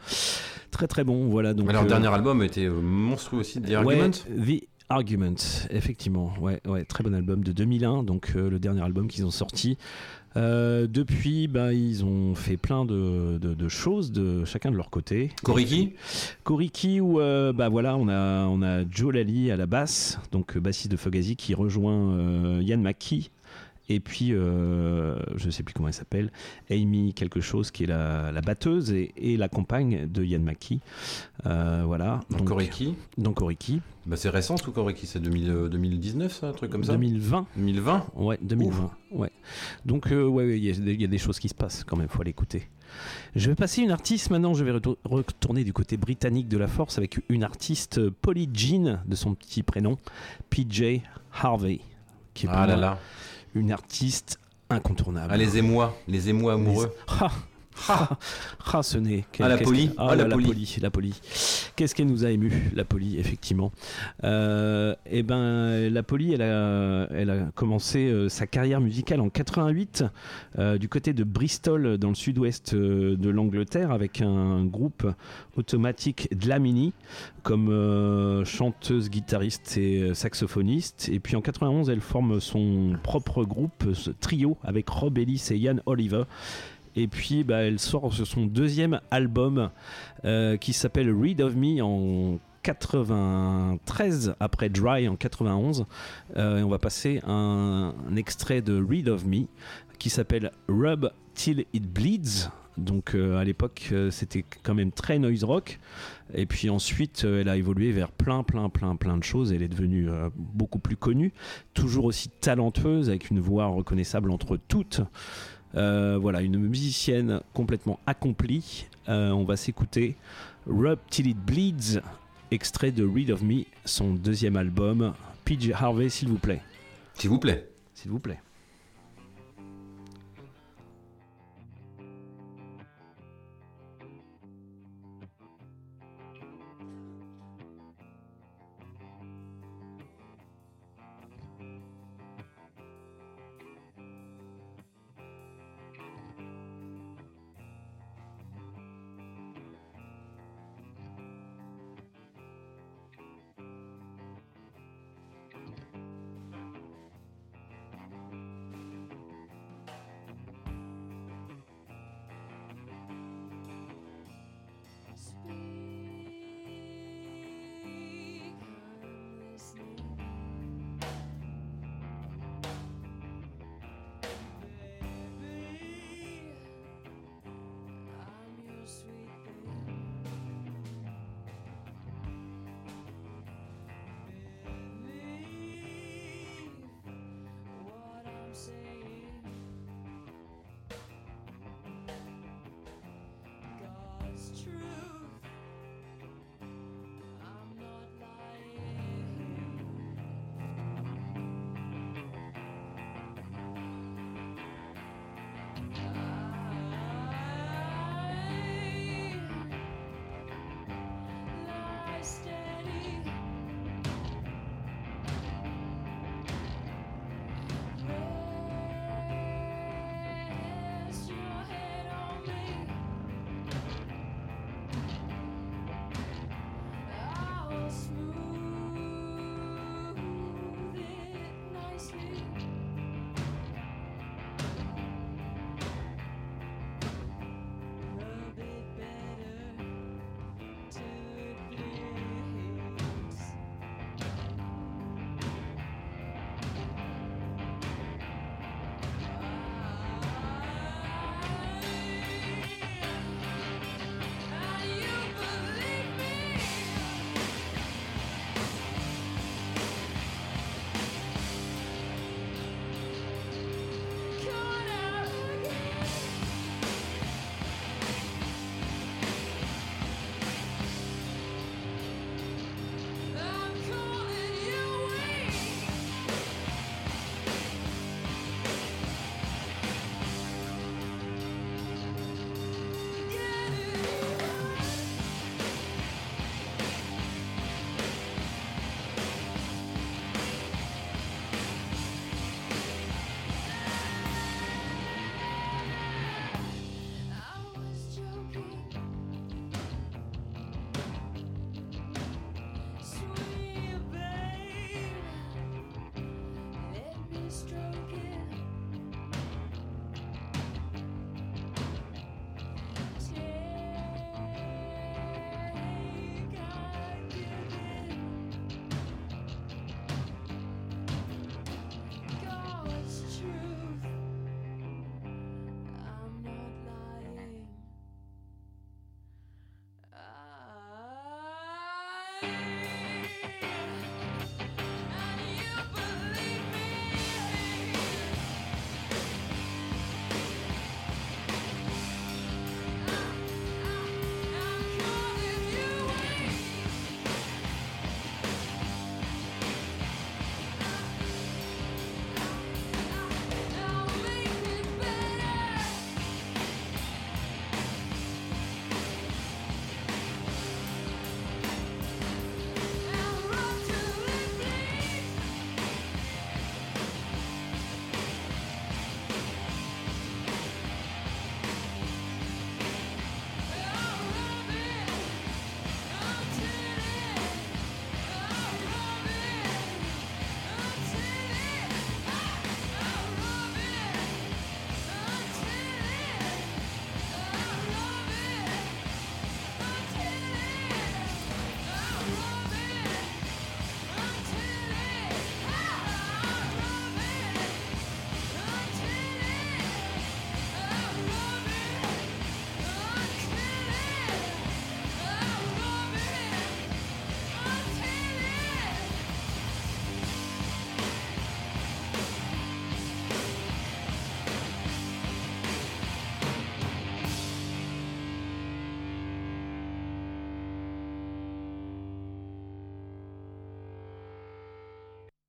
Très très bon, voilà. Donc, Mais leur euh, dernier album était euh, monstrueux aussi, The ouais, Argument. The Argument, effectivement. Ouais, ouais, très bon album de 2001, donc euh, le dernier album qu'ils ont sorti. Euh, depuis, bah, ils ont fait plein de, de- de choses de chacun de leur côté. Koriki Koriki où euh, bah voilà on a on a Joe Lally à la basse donc euh, bassiste de Fugazi qui rejoint Yann McKee et puis euh, je sais plus comment elle s'appelle Amy quelque chose qui est la, la batteuse et, et la compagne de Yann McKee Euh, voilà Donc Koriki. donc Koriki Bah, c'est récent tout Koriki, c'est 2000, euh, 2019, ça, un truc comme ça 2020 2020 Ouais, 2020. Ouais. Donc, euh, ouais, ouais, il y, a des- il y a des choses qui se passent quand même, faut l'écouter. Je vais passer une artiste maintenant, je vais retour- retourner du côté britannique de la force avec une artiste, Polly Jean, de son petit prénom, PJ Harvey, qui est pour Ah là là. Une artiste incontournable. Ah, les émois, les émois amoureux. Ah, ah, ah, ce nez. Ah, la Polly. que- Ah, la la. Polly. La Polly. Qu'est-ce qu'elle nous a ému, la Polly, effectivement. Euh, eh ben, la Polly, elle a, elle a commencé euh, sa carrière musicale en 88 euh, du côté de Bristol, dans le sud-ouest de l'Angleterre, avec un groupe automatique Dlamini comme chanteuse, guitariste et saxophoniste. Et puis en 91, elle forme son propre groupe, ce trio, avec Rob Ellis et Ian Oliver. Et puis, bah, elle sort sur son deuxième album euh, qui s'appelle Read of Me en 93, après Dry en 91. Euh, et on va passer un, extrait de Read of Me qui s'appelle Rub Till It Bleeds. Donc euh, à l'époque, c'était quand même très noise rock. Et puis ensuite, elle a évolué vers plein, plein, plein, plein de choses. Elle est devenue beaucoup plus connue, toujours aussi talentueuse, avec une voix reconnaissable entre toutes. Euh, voilà, une musicienne complètement accomplie. Euh, on va s'écouter Rub Till It Bleeds, extrait de Read of Me, son deuxième album. PJ Harvey, s'il vous plaît. S'il vous plaît. S'il vous plaît.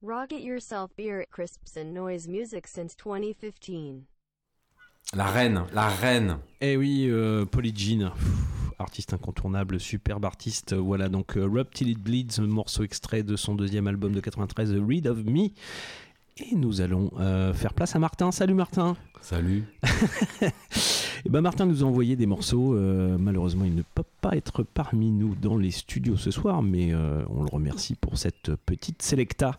Rocket Yourself Beer Crisps and Noise Music since 2015. La reine, la reine. Eh oui, euh, Polly Jean, pff, artiste incontournable, superbe artiste. Voilà donc euh, Rub Till It Bleeds, morceau extrait de son deuxième album de 93, The Read of Me. Et nous allons euh, faire place à Martin. Salut Martin. Salut. Eh ben Martin nous a envoyé des morceaux. euh, malheureusement, il ne peut pas être parmi nous dans les studios ce soir, mais euh, on le remercie pour cette petite sélecta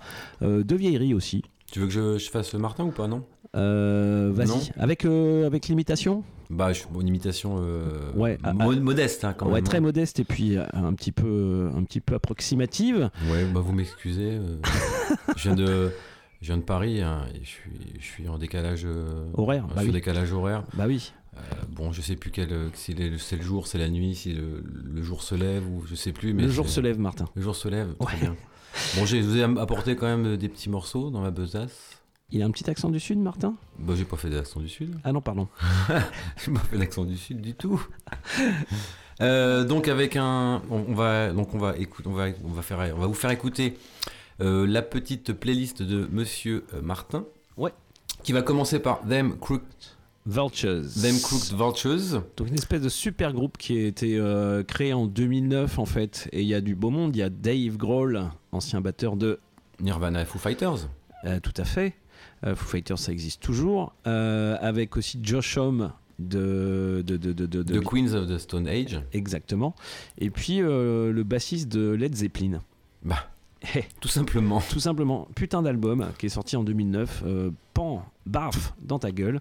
euh, de vieillerie aussi. Tu veux que je, je fasse Martin ou pas, non? Vas-y, avec, avec l'imitation? Bah, je, bon, une imitation euh, Ouais, ah, mo- modeste, hein, quand Ouais, même. très modeste et puis un petit peu, un petit peu approximative. Ouais, bah vous m'excusez. euh, je, viens de, je viens de Paris hein, et je suis, je suis en décalage euh, Horaire, bah oui. décalage horaire. Bah oui. Euh, bon, je sais plus quel, euh, si c'est le jour, c'est la nuit, si le, le jour se lève ou je sais plus. Mais le jour se lève, Martin. Le jour se lève. Très Ouais. bien. Bon, je vous ai apporté quand même des petits morceaux dans ma besace. Il a un petit accent du sud, Martin? Bah, j'ai pas fait d'accent du sud. Ah non, pardon. J'ai pas fait l'accent du sud du tout. Euh, donc avec un, on, on va donc on va écouter, on va on va faire, on va vous faire écouter euh, la petite playlist de Monsieur euh, Martin. Ouais. Qui va commencer par Them Crooked, Vultures. Them Crooked Vultures. Donc une espèce de super groupe qui a été euh, créé en 2009 en fait. Et il y a du beau monde. Il y a Dave Grohl, ancien batteur de... Nirvana et Foo Fighters. euh, tout à fait. Euh, Foo Fighters, ça existe toujours. Avec aussi Josh Homme de... de, de, de, de- Queens of the Stone Age. Exactement. Et puis le bassiste de Led Zeppelin. Bah, Eh, tout simplement. Tout simplement, putain d'album qui est sorti en 2009. euh, pan, baf, dans ta gueule.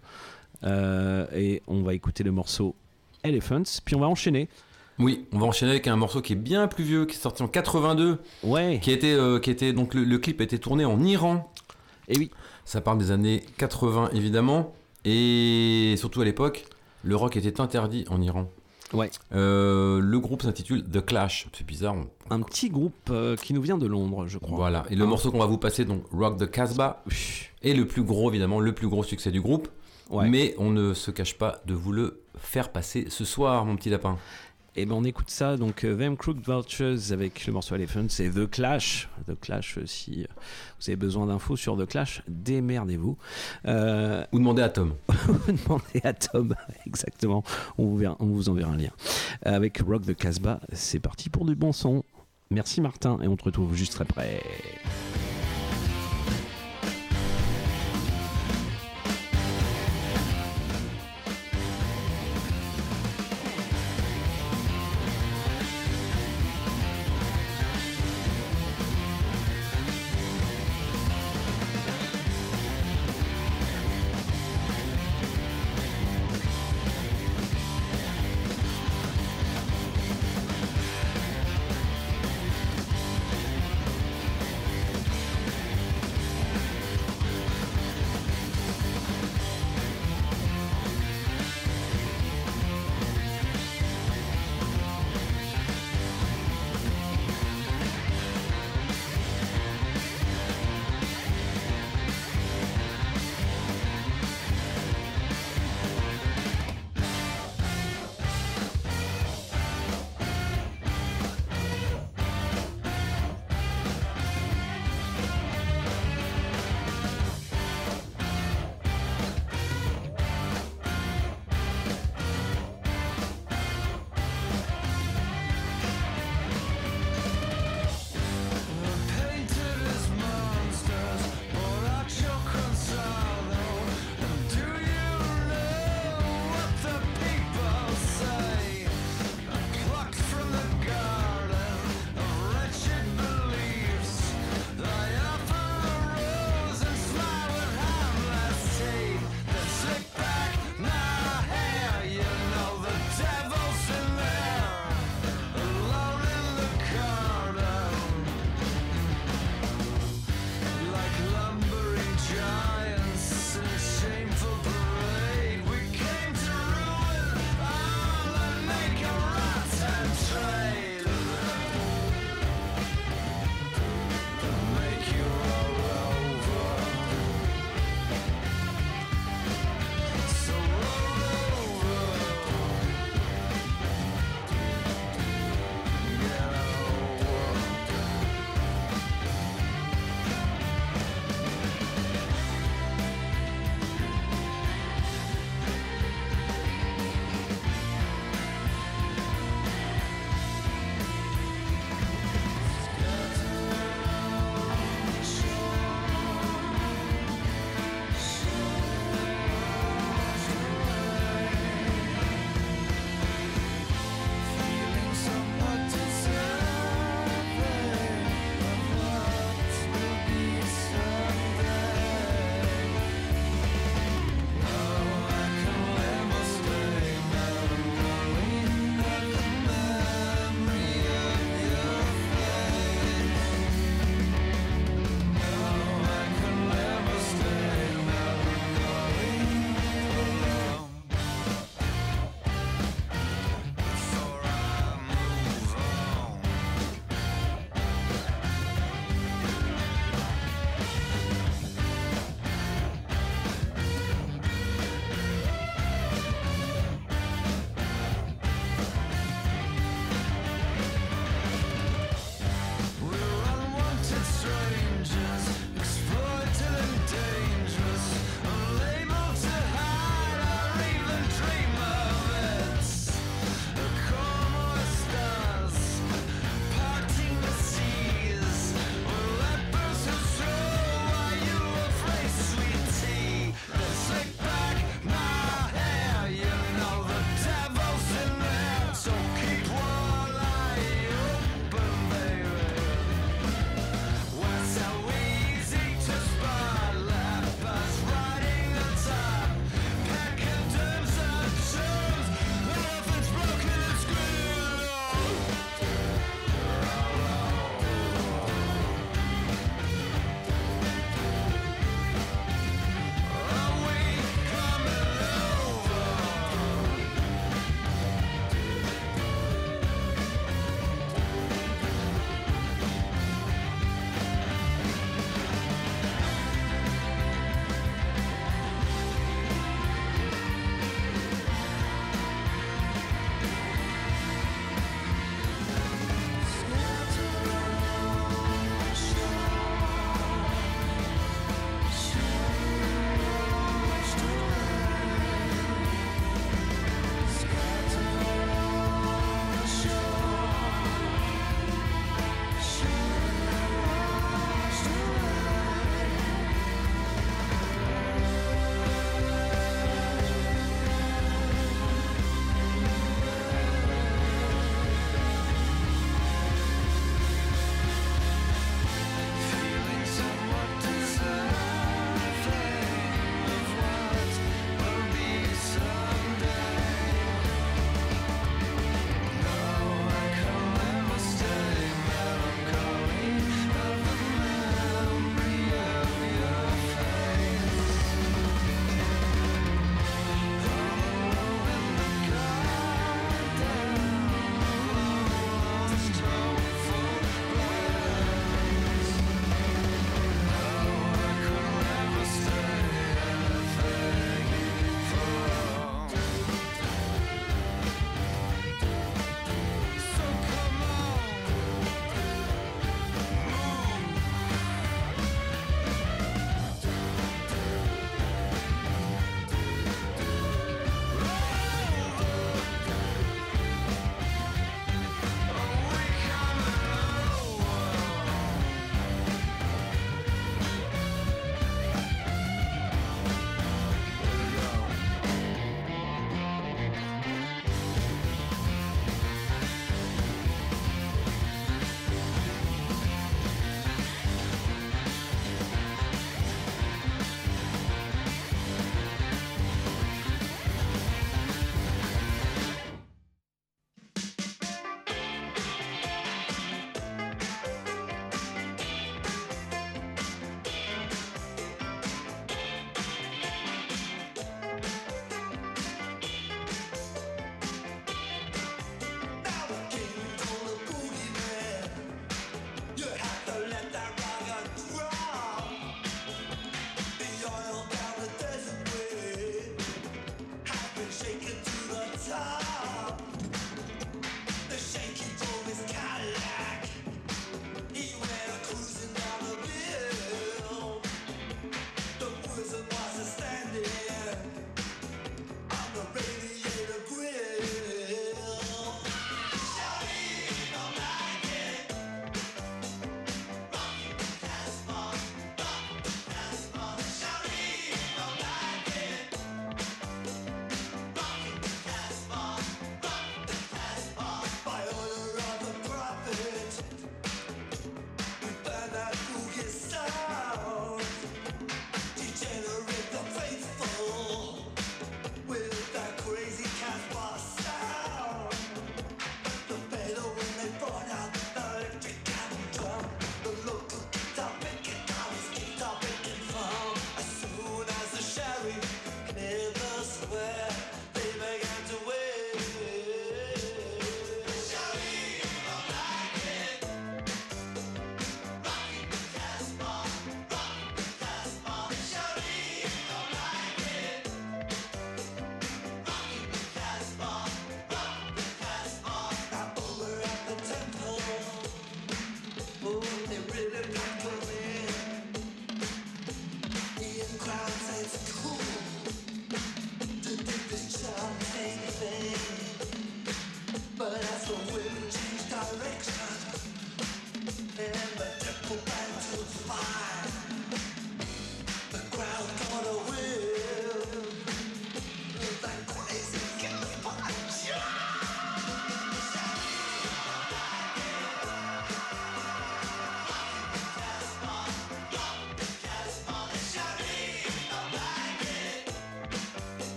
Euh, et on va écouter le morceau Elephants. Puis on va enchaîner. Oui, on va enchaîner avec un morceau qui est bien plus vieux, qui est sorti en 82, Ouais. qui était, euh, qui était donc le, le clip a été tourné en Iran. Et oui. Ça parle des années 80 évidemment, et surtout à l'époque, le rock était interdit en Iran. Ouais. Euh, le groupe s'intitule The Clash. C'est bizarre. on- Un petit groupe euh, qui nous vient de Londres, je crois. Voilà. Et le Hein. morceau qu'on va vous passer, donc Rock the Casbah, est le plus gros évidemment, le plus gros succès du groupe. Ouais. Mais on ne se cache pas de vous le faire passer ce soir, mon petit lapin. Et ben on écoute ça, donc euh, Them Crooked Vultures avec le morceau Elephant, c'est The Clash. The Clash, euh, si euh, vous avez besoin d'infos sur The Clash, démerdez-vous. Euh, Ou demandez à Tom. demandez à Tom, exactement, on vous, verra- on vous enverra un lien. Avec Rock the Casbah, c'est parti pour du bon son. Merci Martin, et on te retrouve juste après.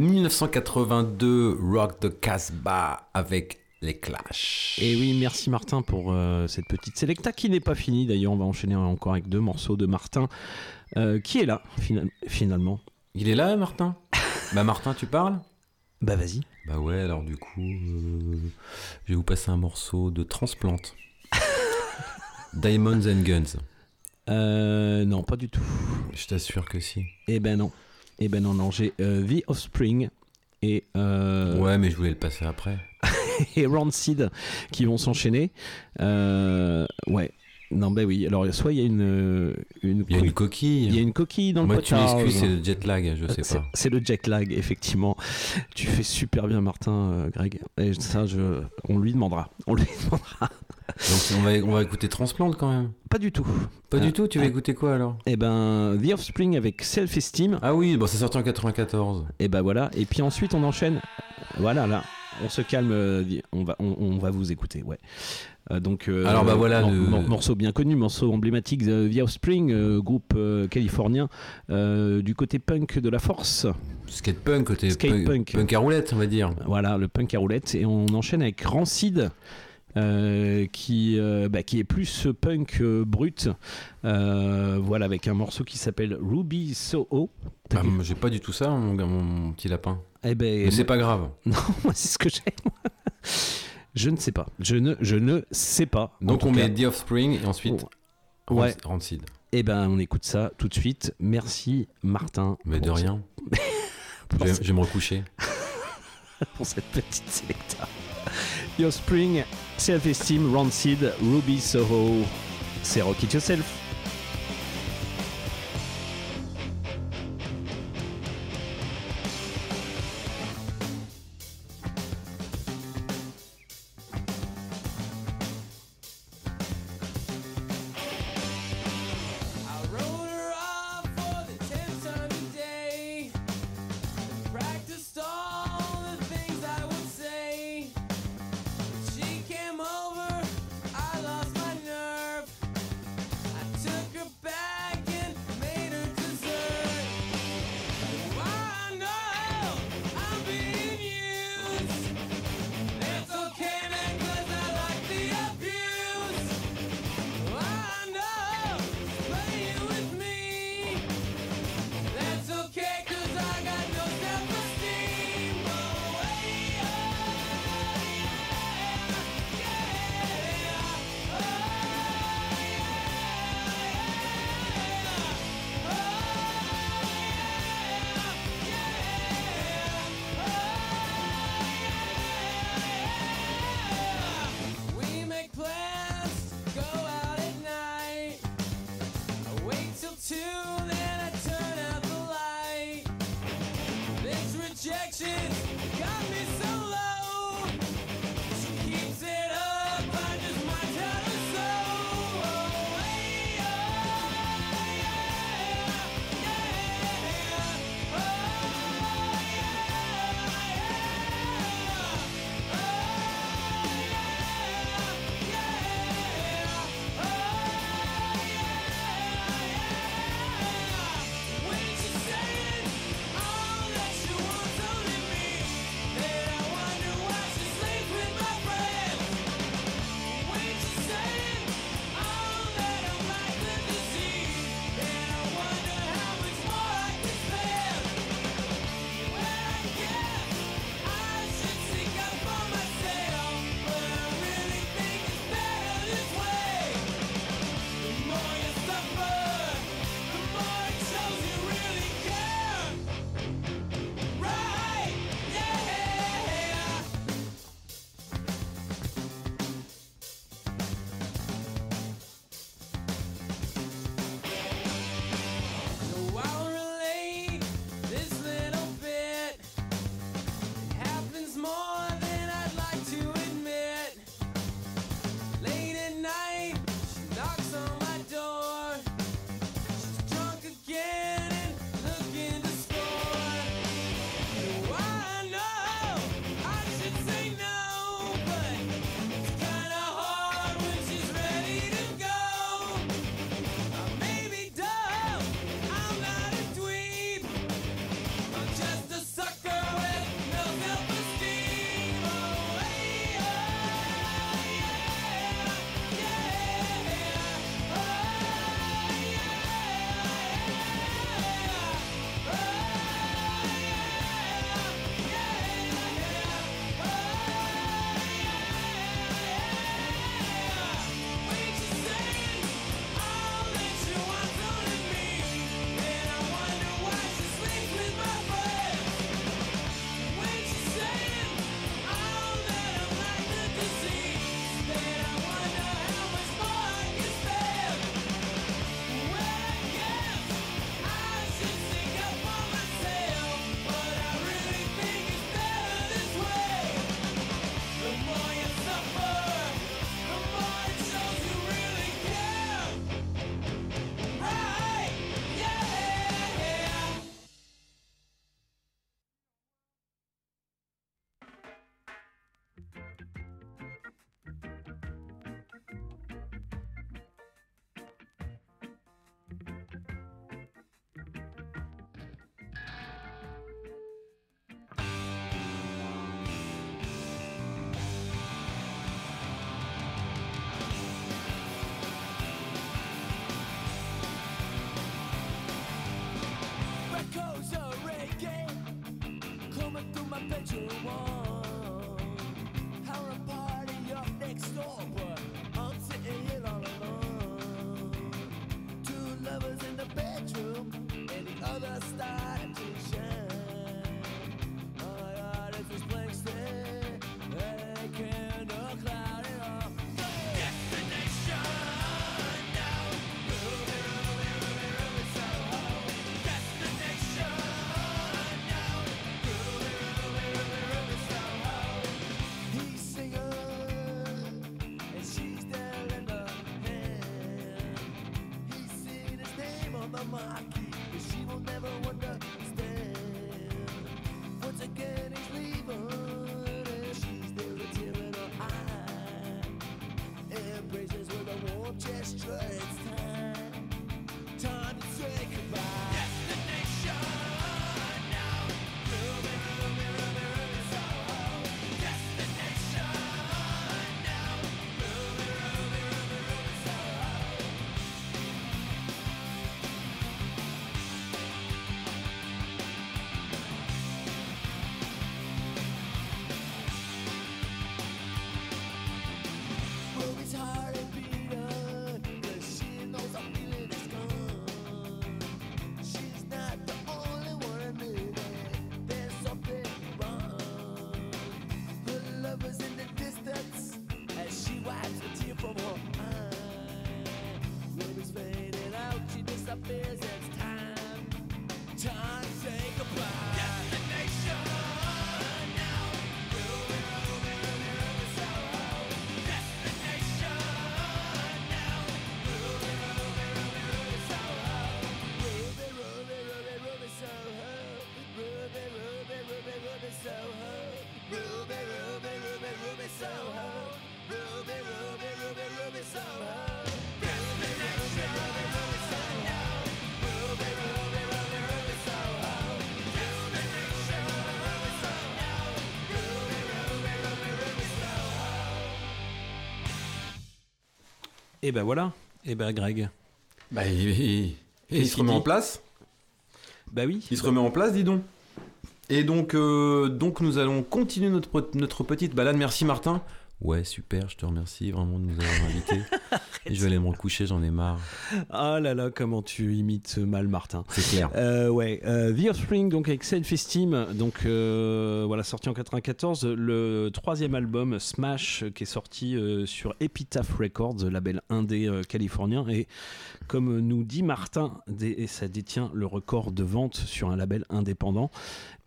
1982, Rock the Casbah avec les Clash. Et oui, merci Martin pour euh, cette petite sélecta qui n'est pas finie. D'ailleurs, on va enchaîner encore avec deux morceaux de Martin euh, qui est là fina- finalement. Il est là, Martin? Bah, Martin, tu parles? Bah vas-y. Bah ouais, alors du coup, euh, je vais vous passer un morceau de Transplante. Diamonds and Guns. Euh, non, pas du tout. Je t'assure que si. Eh ben non. Eh ben non, non. J'ai euh, The Offspring et, euh, Ouais, mais je voulais le passer après. et Rancid qui vont s'enchaîner. Euh, ouais. Non, ben oui. Alors, soit il y a une, euh, une, Il y a une coquille. il y a une coquille dans le Moi, tu potard. m'excuses, c'est le jet lag, je sais pas. C'est le jet lag, effectivement. Tu fais super bien, Martin, euh, Greg. Et ça, je, on lui demandera. On lui demandera. Donc on va, on va écouter Transplante quand même. Pas du tout. Pas du tout, tu vas écouter quoi alors? Eh ben, The Offspring avec Self Esteem. Ah oui, bon, c'est sorti en 94. Et ben voilà. Et puis ensuite, on enchaîne. Voilà, là. On se calme. euh, On va, on, on va vous écouter. Ouais. Euh, donc, euh, Alors, bah voilà, mor- le- mor- morceau bien connu, morceau emblématique de The Offspring, euh, groupe californien du côté punk de la force. Skate punk, côté Skate punk, punk. punk à roulette, on va dire. Voilà, le punk à roulette. Et on enchaîne avec Rancid. Euh, qui, euh, bah, qui est plus punk euh, brut, voilà, avec un morceau qui s'appelle Ruby Soho. Ah, j'ai pas du tout ça, mon, petit lapin. Eh ben, Mais c'est pas grave. Non, moi, c'est ce que j'ai. moi. Je ne sais pas. Je ne, je ne sais pas. Donc on cas, met The Offspring et ensuite Ouais. Ran- Rancid. Eh ben, on écoute ça tout de suite. Merci, Martin. Mais de rien. vais, je vais me recoucher. pour cette petite sélecta. Your Spring, Self-Esteem, Rancid, Ruby Soho. C'est Rock It Yourself. The Et ben voilà. Et ben Greg. Bah, il, il- il Qu'est-ce se remet en place. Bah oui. Il se remet en place, dis donc. Et donc, euh, donc nous allons continuer notre, notre petite balade. Merci Martin. Ouais, super, je te remercie vraiment de nous avoir invités. Et je vais aller me recoucher, j'en ai marre. Ah là là, comment tu imites mal Martin. C'est clair. Euh, ouais, euh, The Offspring, donc avec Self-Esteem, donc euh, voilà, sorti en 94, le troisième album Smash qui est sorti euh, sur Epitaph Records, label indé euh, californien, et comme nous dit Martin, dé- ça détient le record de vente sur un label indépendant.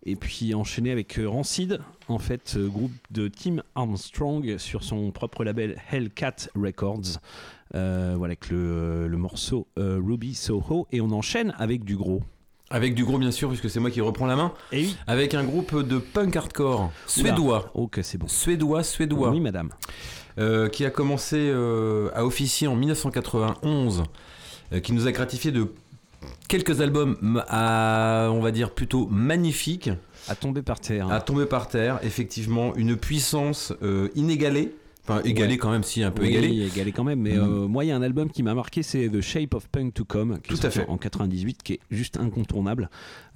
Et puis enchaîné avec euh, Rancid, en fait, euh, groupe de Tim Armstrong sur son propre label Hellcat Records. Euh, voilà, avec le, le morceau euh, Ruby Soho. Et on enchaîne avec du gros. Avec du gros, bien sûr, puisque c'est moi qui reprends la main. Et oui. Avec un groupe de punk hardcore suédois. Oh, que c'est bon. Suédois, suédois. Oui, madame. euh, qui a commencé à officier en 1991, euh, qui nous a gratifié de quelques albums à, on va dire, plutôt magnifiques, À tomber par terre. à tomber par terre, effectivement, une puissance euh, inégalée, enfin Ouais. quand même, si un peu Oui, égalée. égalé quand même. Mais Mm. euh, moi, il y a un album qui m'a marqué, c'est The Shape of Punk to Come, qui est Tout à sorti fait. en 98, qui est juste incontournable.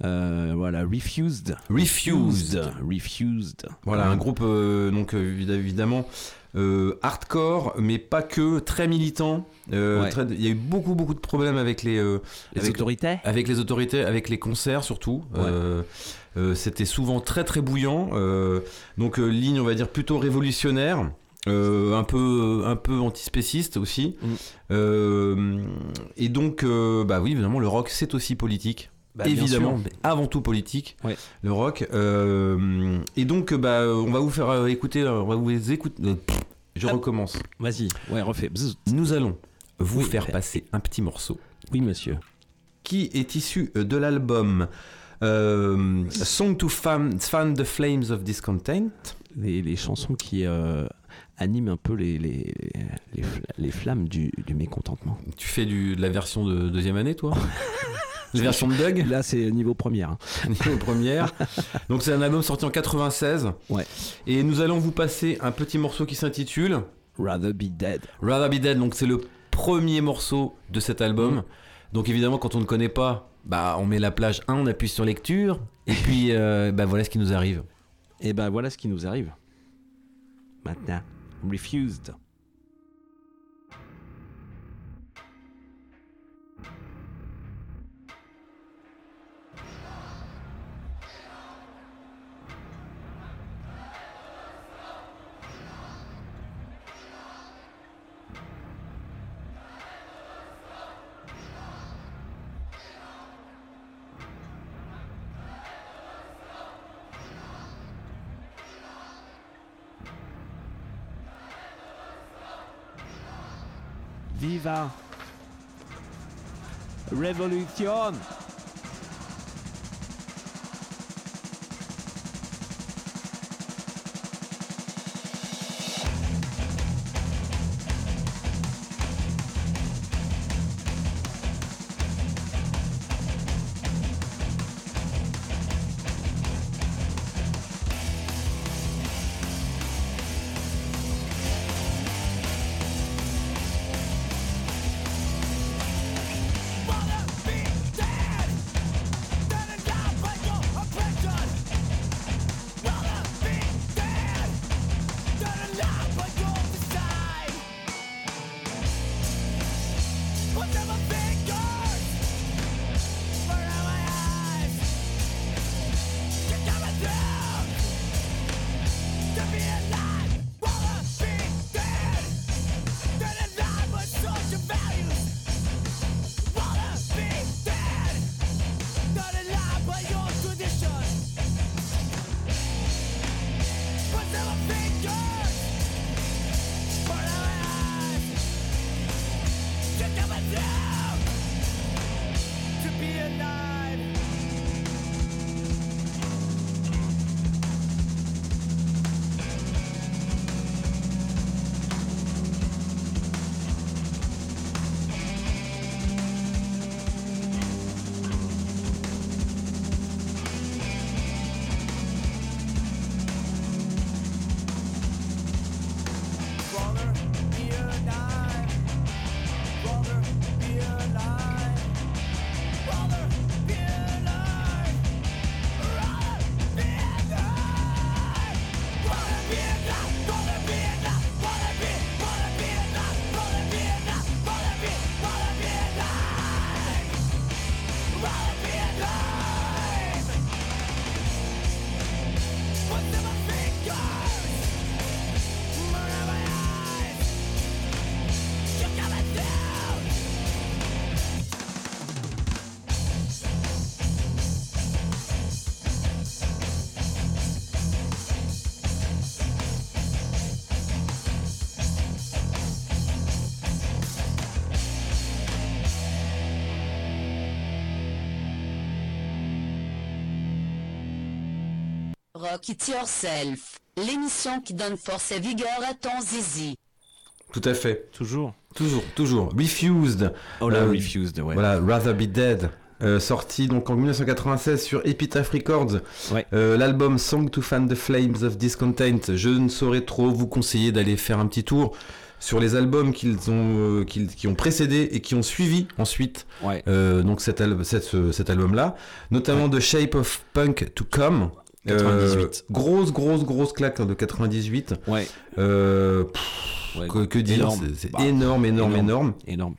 Euh, voilà, Refused. Refused. Refused. Voilà, un groupe, euh, donc évid- évidemment, hardcore, mais pas que, très militant. Ouais. très- Il y a eu beaucoup, beaucoup de problèmes avec les, Les avec- autorités avec les autorités, avec les concerts surtout. Ouais. C'était souvent très très bouillant. Donc ligne, on va dire plutôt révolutionnaire. Euh, un peu un peu antispéciste aussi Mm. Euh, et donc euh, bah oui évidemment le rock c'est aussi politique Bah, évidemment mais avant tout politique Ouais. le rock et donc bah on va vous faire écouter on va vous écouter je Hop. recommence Vas-y, ouais, refais. Nous allons vous Oui, faire passer un petit morceau Oui, monsieur. qui est issu de l'album Song to fan, fan the Flames of Discontent. Les, les chansons qui animent un peu les, les, les, fl- les flammes du, du mécontentement. Tu fais du, de la version de deuxième année, toi? La version de Doug, Là, c'est niveau première. hein. niveau première. Donc c'est un album sorti en 96. Ouais. Et nous allons vous passer un petit morceau qui s'intitule Rather Be Dead. Rather Be Dead. Donc c'est le premier morceau de cet album. Mm. Donc évidemment, quand on ne connaît pas, bah on met la plage 1, on appuie sur lecture. Et puis euh, bah voilà ce qui nous arrive. Et ben voilà ce qui nous arrive. Maintenant, Refused. Viva. Revolution Rock It Yourself, l'émission qui donne force et vigueur à ton zizi. Tout à fait. Toujours. Toujours, toujours. Refused. Oh là, Euh, Refused, ouais. Voilà, Rather Be Dead. euh, sorti donc en 1996 sur Epitaph Records. Ouais. Euh, L'album Song to Fan the Flames of Discontent. Je ne saurais trop vous conseiller d'aller faire un petit tour sur les albums qu'ils ont, euh, qu'ils- qui ont précédé et qui ont suivi ensuite. Ouais. Euh, donc cet, al- cet, cet album-là, notamment The Shape of Punk to Come. 98. Euh, grosse, grosse, grosse claque hein, de 98. Ouais. Euh, pff, Ouais. que, que dire. C'est Bah, énorme, énorme, énorme. énorme. Énorme.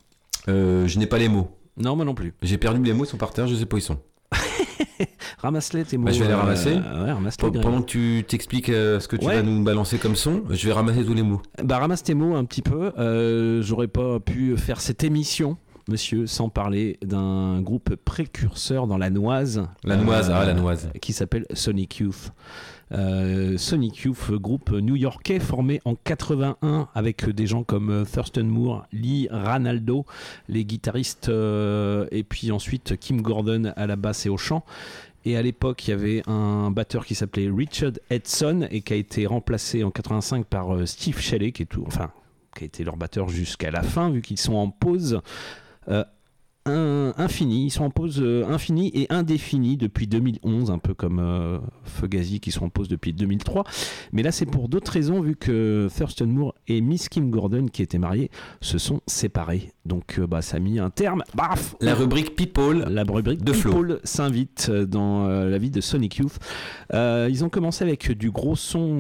Euh, je n'ai pas les mots. Non, moi non plus. J'ai perdu les mots, ils sont par terre, je sais pas où ils sont. Ramasse-les tes mots. Bah, je vais les euh, ramasser. ouais. Pendant que tu t'expliques euh, ce que tu Ouais. vas nous balancer comme son, je vais ramasser tous les mots. Bah, ramasse tes mots un petit peu. Euh, J'aurais pas pu faire cette émission, monsieur, sans parler d'un groupe précurseur dans la noise. La noise, ah, la noise. Qui s'appelle Sonic Youth. Euh, Sonic Youth, groupe new-yorkais formé en 81 avec des gens comme euh, Thurston Moore, Lee Ranaldo, les guitaristes, euh, et puis ensuite Kim Gordon à la basse et au chant. Et à l'époque, il y avait un batteur qui s'appelait Richard Edson et qui a été remplacé en 85 par euh, Steve Shelley, qui est tout, enfin, qui a été leur batteur jusqu'à la fin, vu qu'ils sont en pause. Euh, un- infinie. Ils sont en pause euh, infinie et indéfinie depuis 2011, un peu comme euh, Fugazi qui sont en pause depuis 2003. Mais là, c'est pour d'autres raisons, vu que Thurston Moore et Miss Kim Gordon, qui étaient mariés, se sont séparés. Donc, euh, bah, ça a mis un terme. Baf La rubrique People. la rubrique de. People s'invite euh, dans la vie de Sonic Youth. Ils ont commencé avec du gros son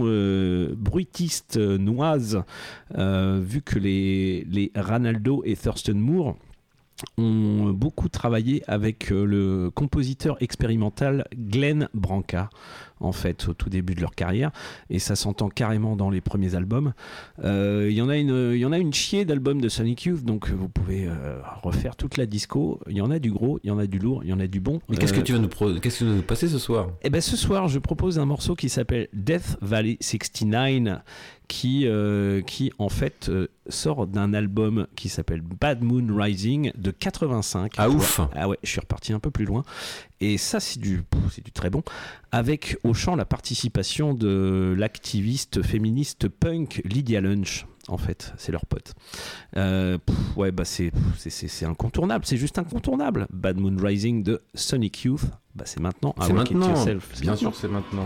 bruitiste noise, vu que les, les Ranaldo et Thurston Moore ont beaucoup travaillé avec euh, le compositeur expérimental Glenn Branca, en fait, au tout début de leur carrière, et ça s'entend carrément dans les premiers albums. Euh, Il y en a une, il y en a une chier d'albums de Sonic Youth, donc vous pouvez euh, refaire toute la disco. Il y en a du gros, il y en a du lourd, il y en a du bon. Mais qu'est-ce Euh, que tu vas nous pro- qu'est-ce que tu vas nous passer ce soir? Eh ben ce soir, je propose un morceau qui s'appelle Death Valley 69, qui, euh, qui en fait euh, sort d'un album qui s'appelle Bad Moon Rising de 85. Ah, ouf. Ah ouais, je suis reparti un peu plus loin. Et ça, c'est du, c'est du très bon. Avec au chant la participation de l'activiste féministe punk Lydia Lunch. En fait, c'est leur pote. Euh, pff, ouais, bah c'est, c'est, c'est- c'est incontournable, c'est juste incontournable. Bad Moon Rising de Sonic Youth, bah c'est maintenant. C'est It maintenant. Bien maintenant. sûr, c'est maintenant.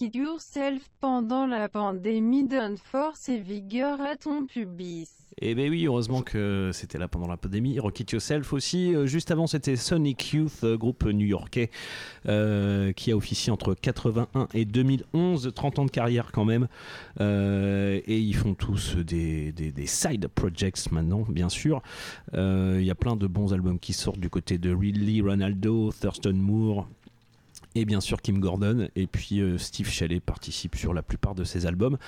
It Yourself pendant la pandémie donne force et vigueur à ton pubis. Et ben oui, heureusement que c'était là pendant la pandémie. Rock It Yourself aussi. Euh, juste avant, c'était Sonic Youth, euh, groupe new-yorkais, euh, qui a officié entre 81 et 2011, 30 ans de carrière quand même. Et ils font tous des, side projects maintenant, bien sûr. Il y a plein de bons albums qui sortent du côté de Ridley Ronaldo, Thurston Moore. Et bien sûr Kim Gordon et puis euh, Steve Chalet participe sur la plupart de ces albums.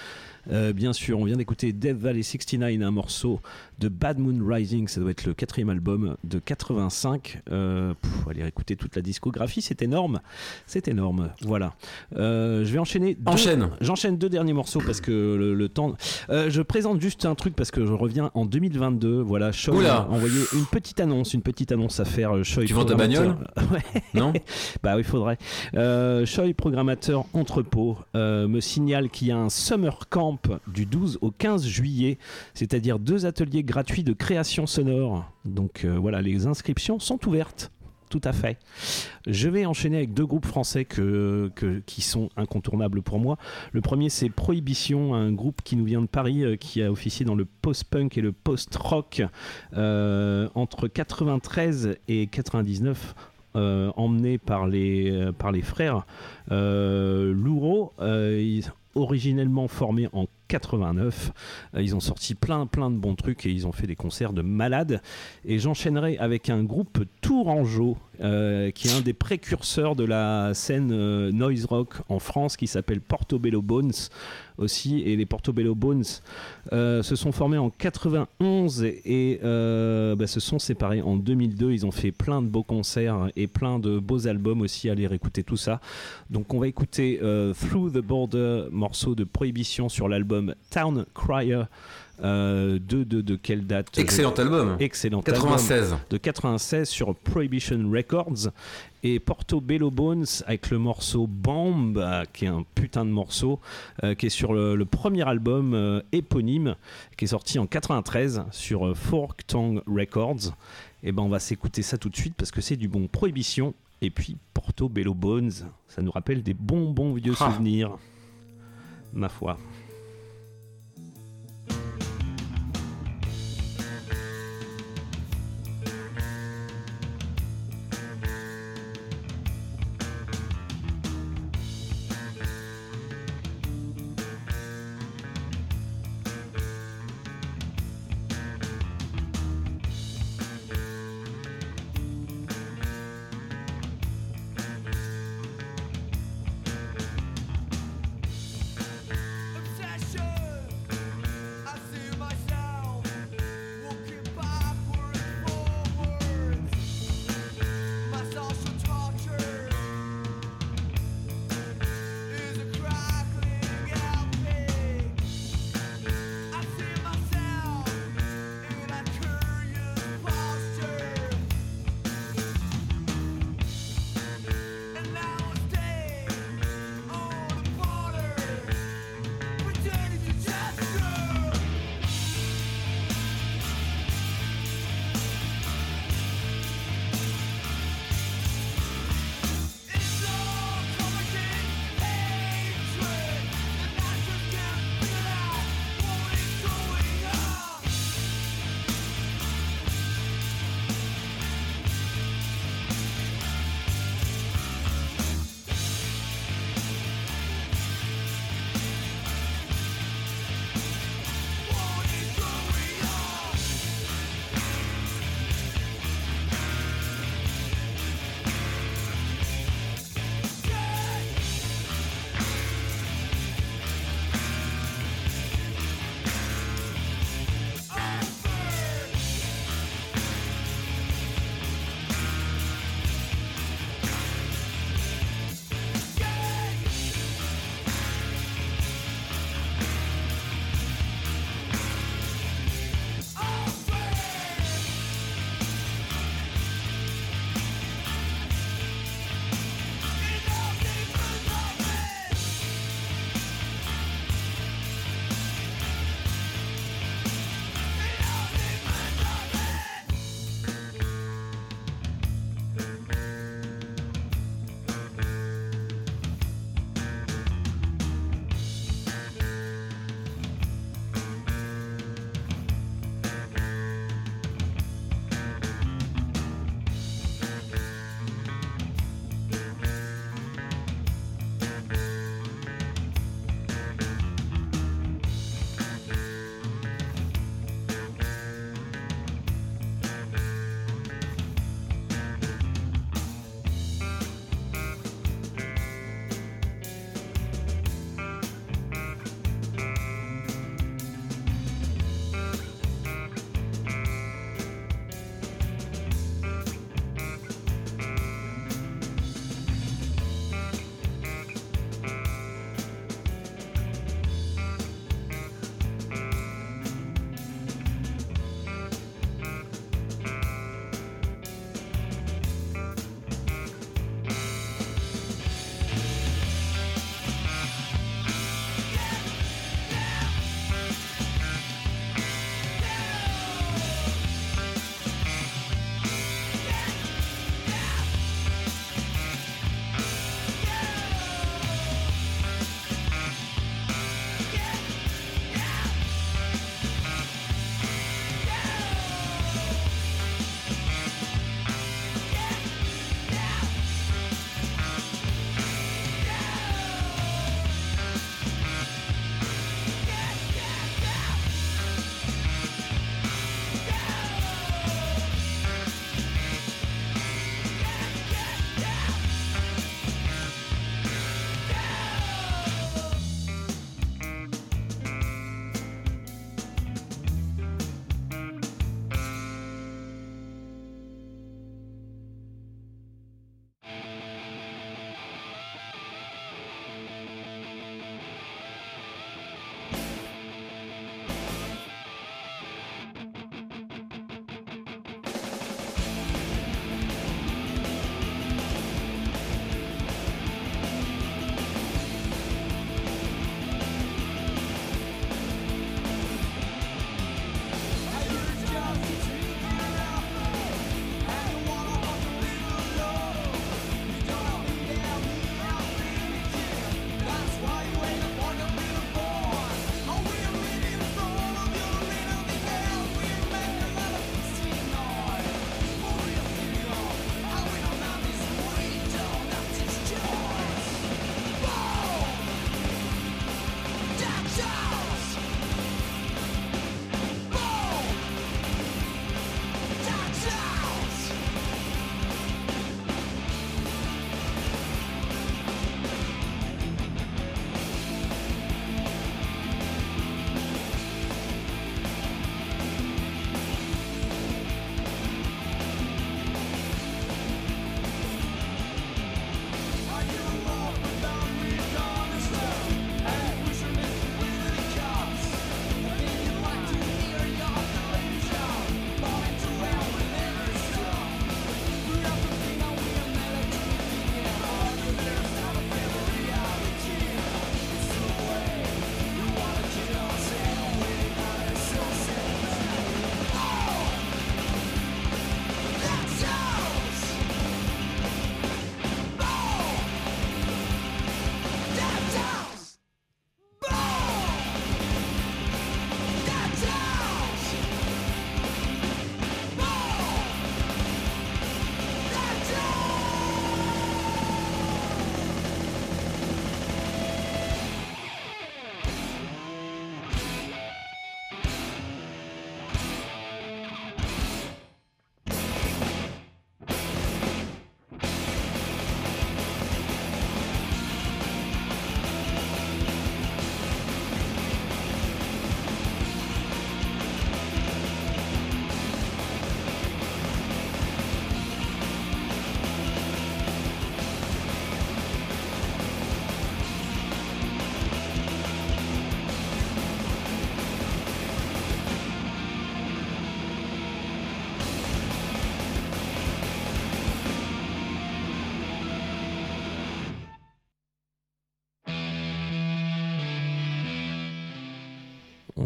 Euh, bien sûr, on vient d'écouter Death Valley 69, un morceau de Bad Moon Rising, ça doit être le quatrième album de 85. Euh, pff, allez écouter toute la discographie, c'est énorme, c'est énorme. Voilà. Euh, je vais enchaîner. deux- Enchaîne. J'enchaîne deux derniers morceaux parce que le, le temps. Euh, je présente juste un truc parce que je reviens en 2022. Voilà, Oula. a envoyé une petite annonce, une petite annonce à faire. Tu vends ta bagnole? Ouais. Non? Bah oui, faudrait. Choi, programmateur entrepôt, me signale qu'il y a un summer camp du 12 au 15 juillet, c'est-à-dire deux ateliers gratuits de création sonore. Donc euh, voilà, les inscriptions sont ouvertes. Tout à fait. Je vais enchaîner avec deux groupes français que, qui sont incontournables pour moi. Le premier, c'est Prohibition, un groupe qui nous vient de Paris, euh, qui a officié dans le post-punk et le post-rock euh, entre 93 et 99 euh, emmené par les, par les frères euh, originellement formés en 89. Euh, ils ont sorti plein plein de bons trucs et ils ont fait des concerts de malades. Et j'enchaînerai avec un groupe tourangeau euh, qui est un des précurseurs de la scène euh, noise rock en France qui s'appelle Portobello Bones aussi. Et les Portobello Bones se sont formés en 91 et bah, se sont séparés en 2002. Ils ont fait plein de beaux concerts et plein de beaux albums aussi. Allez réécouter tout ça. Donc on va écouter Through the Border, morceau de Prohibition sur l'album Town Crier. Euh, de, de, de quelle date Excellent album. Excellent 96. album de 96 sur Prohibition Records et Portobello Bones avec le morceau Bomb euh, qui est un putain de morceau euh, qui est sur le, le premier album euh, éponyme qui est sorti en 93 sur euh, Fork Tongue Records et ben on va s'écouter ça tout de suite parce que c'est du bon Prohibition et puis Portobello Bones ça nous rappelle des bons bons vieux Ah. souvenirs ma foi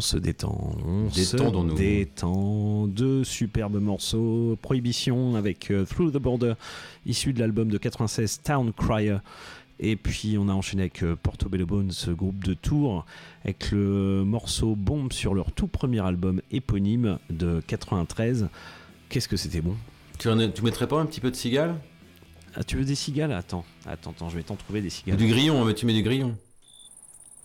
on se détend. On Détendons-nous. se détend. Deux superbes morceaux. Prohibition avec euh, Through the Border, issu de l'album de 96 Town Crier. Et puis on a enchaîné avec euh, Portobello Bones, ce groupe de Tours, avec le morceau Bombe sur leur tout premier album éponyme de 93. Qu'est-ce que c'était bon? Tu, en es- tu mettrais pas un petit peu de cigale? Ah, Tu veux des cigales? Attends, attends, attends, je vais t'en trouver des cigales. Du grillon, mais tu mets du grillon.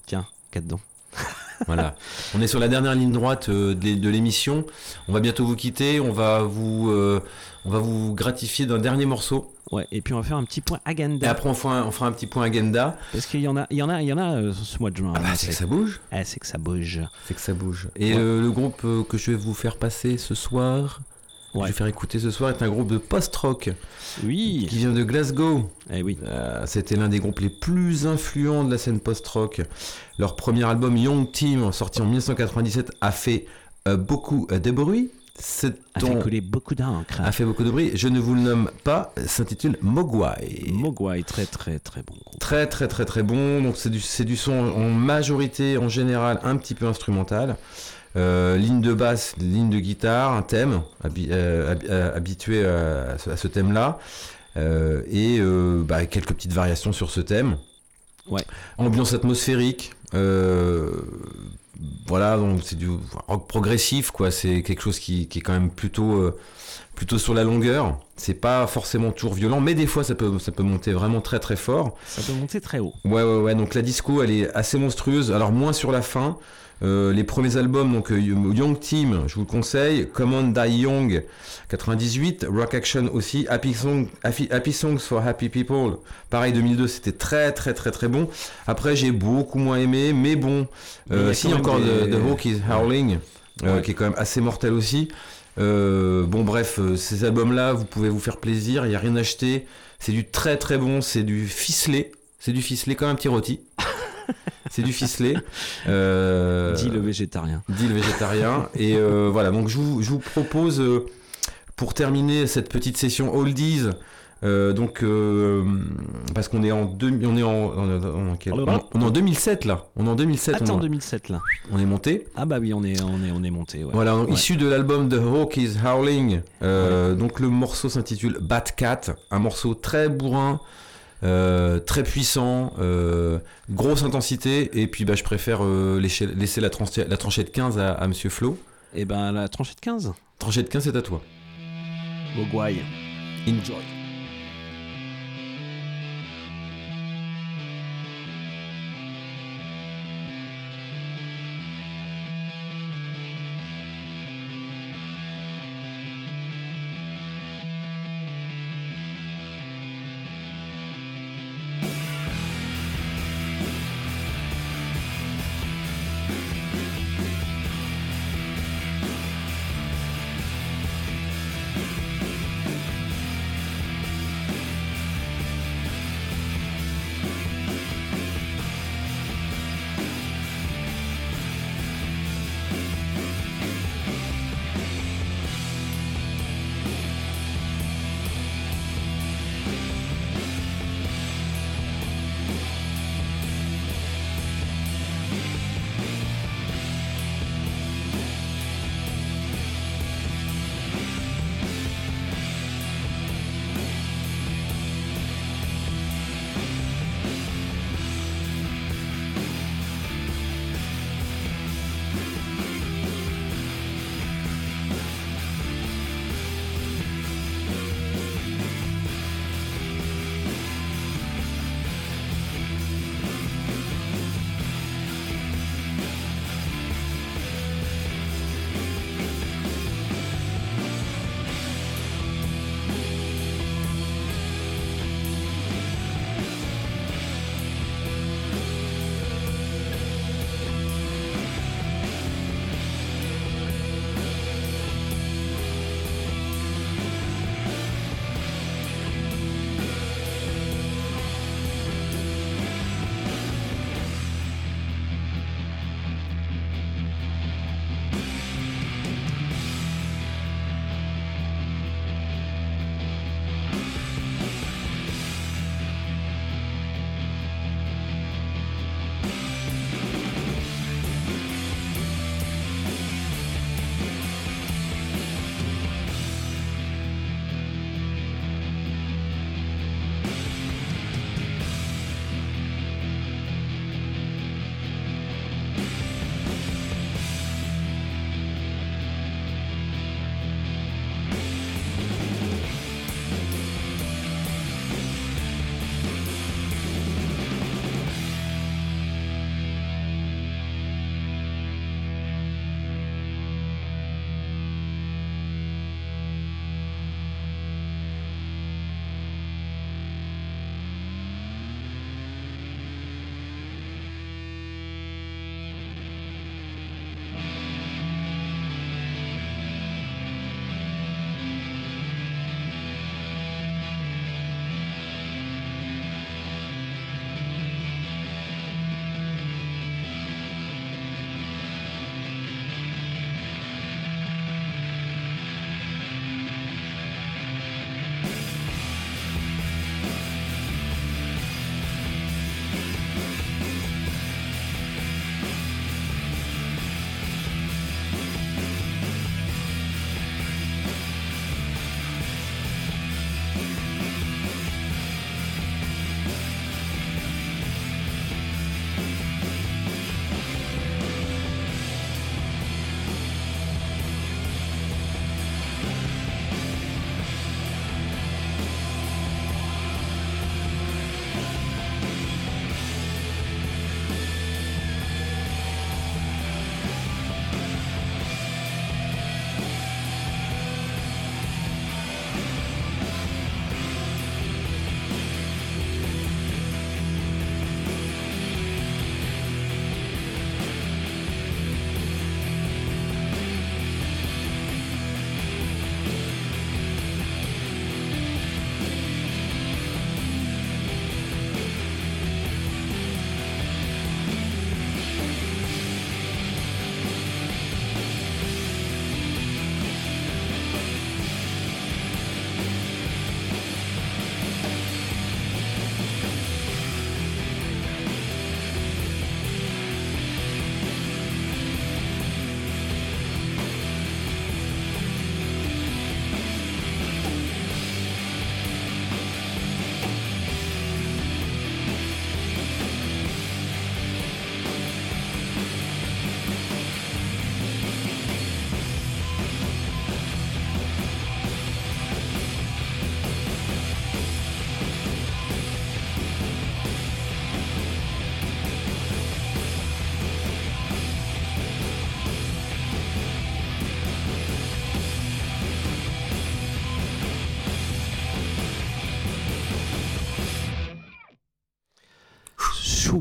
Tiens, quatre dents. Voilà. On est sur la dernière ligne droite euh, de l'é- de l'émission. On va bientôt vous quitter. On va vous, euh, on va vous gratifier d'un dernier morceau. Ouais, et puis on va faire un petit point Et agenda. après, on fera un, on fera un petit point agenda. Parce qu'il y en a, il y en a, il y en a euh, ce mois de juin. Ah bah, hein, c'est que ça bouge. Ah, c'est que ça bouge. C'est que ça bouge. Et Ouais. euh, le groupe que je vais vous faire passer ce soir, Ouais. je vais faire écouter ce soir, est un groupe de post-rock Oui. qui vient de Glasgow. Eh oui. Euh, C'était l'un des groupes les plus influents de la scène post-rock. Leur premier album Young Team, sorti en 1997, a fait euh, beaucoup euh, de bruit. A ton- fait couler beaucoup d'encre. a fait beaucoup de bruit. Je ne vous le nomme pas, s'intitule Mogwai. Mogwai, très très très bon groupe. Très très très très bon. Donc c'est du, c'est du son en majorité, en général, un petit peu instrumental. Euh, ligne de basse, ligne de guitare, un thème habi- euh, euh, habitué à, ce- thème-là. Euh, et bah, quelques petites variations sur ce thème. Ouais. Ambiance atmosphérique. voilà, donc c'est du rock progressif, quoi. C'est quelque chose qui, qui est quand même plutôt, plutôt sur la longueur. C'est pas forcément toujours violent, mais des fois ça peut, ça peut monter vraiment très très fort. Ça peut monter très haut. Ouais, ouais, ouais. Donc la disco, elle est assez monstrueuse. Alors moins sur la fin. Euh, les premiers albums, donc euh, Young Team, je vous le conseille. Come on Die Young, 98. Rock Action aussi. Happy, Song, Happy, Happy Songs for Happy People. Pareil, 2002, c'était très, très, très, très bon. Après, j'ai beaucoup moins aimé, mais bon. Euh, si, encore des- The, The Hawk is Howling, euh, Ouais. qui est quand même assez mortel aussi. Euh, bon, bref, ces albums-là, vous pouvez vous faire plaisir. Il n'y a rien à acheter. C'est du très, très bon. C'est du ficelé. C'est du ficelé comme un petit rôti. c'est du ficelé. Euh, Dit le végétarien. dit le végétarien. Et euh, voilà, donc je vous, je vous propose, euh, pour terminer cette petite session Oldies, donc, parce qu'on est en, deux, on est en, on, on est en 2007 là. On est en 2007. Attends, on, 2007 là. on est monté. Ah bah oui, on est, on est, on est monté. Ouais. Voilà, Ouais. issu de l'album The Hawk is Howling. Donc le morceau s'intitule Bat Cat, un morceau très bourrin, euh, très puissant, euh, grosse intensité. Et puis bah, je préfère euh, laisser, laisser la, tranche- la tranchée de 15 à, à Monsieur Flo. Et ben la tranchée de 15. Tranchée de 15, c'est à toi. Mogwai. Enjoy.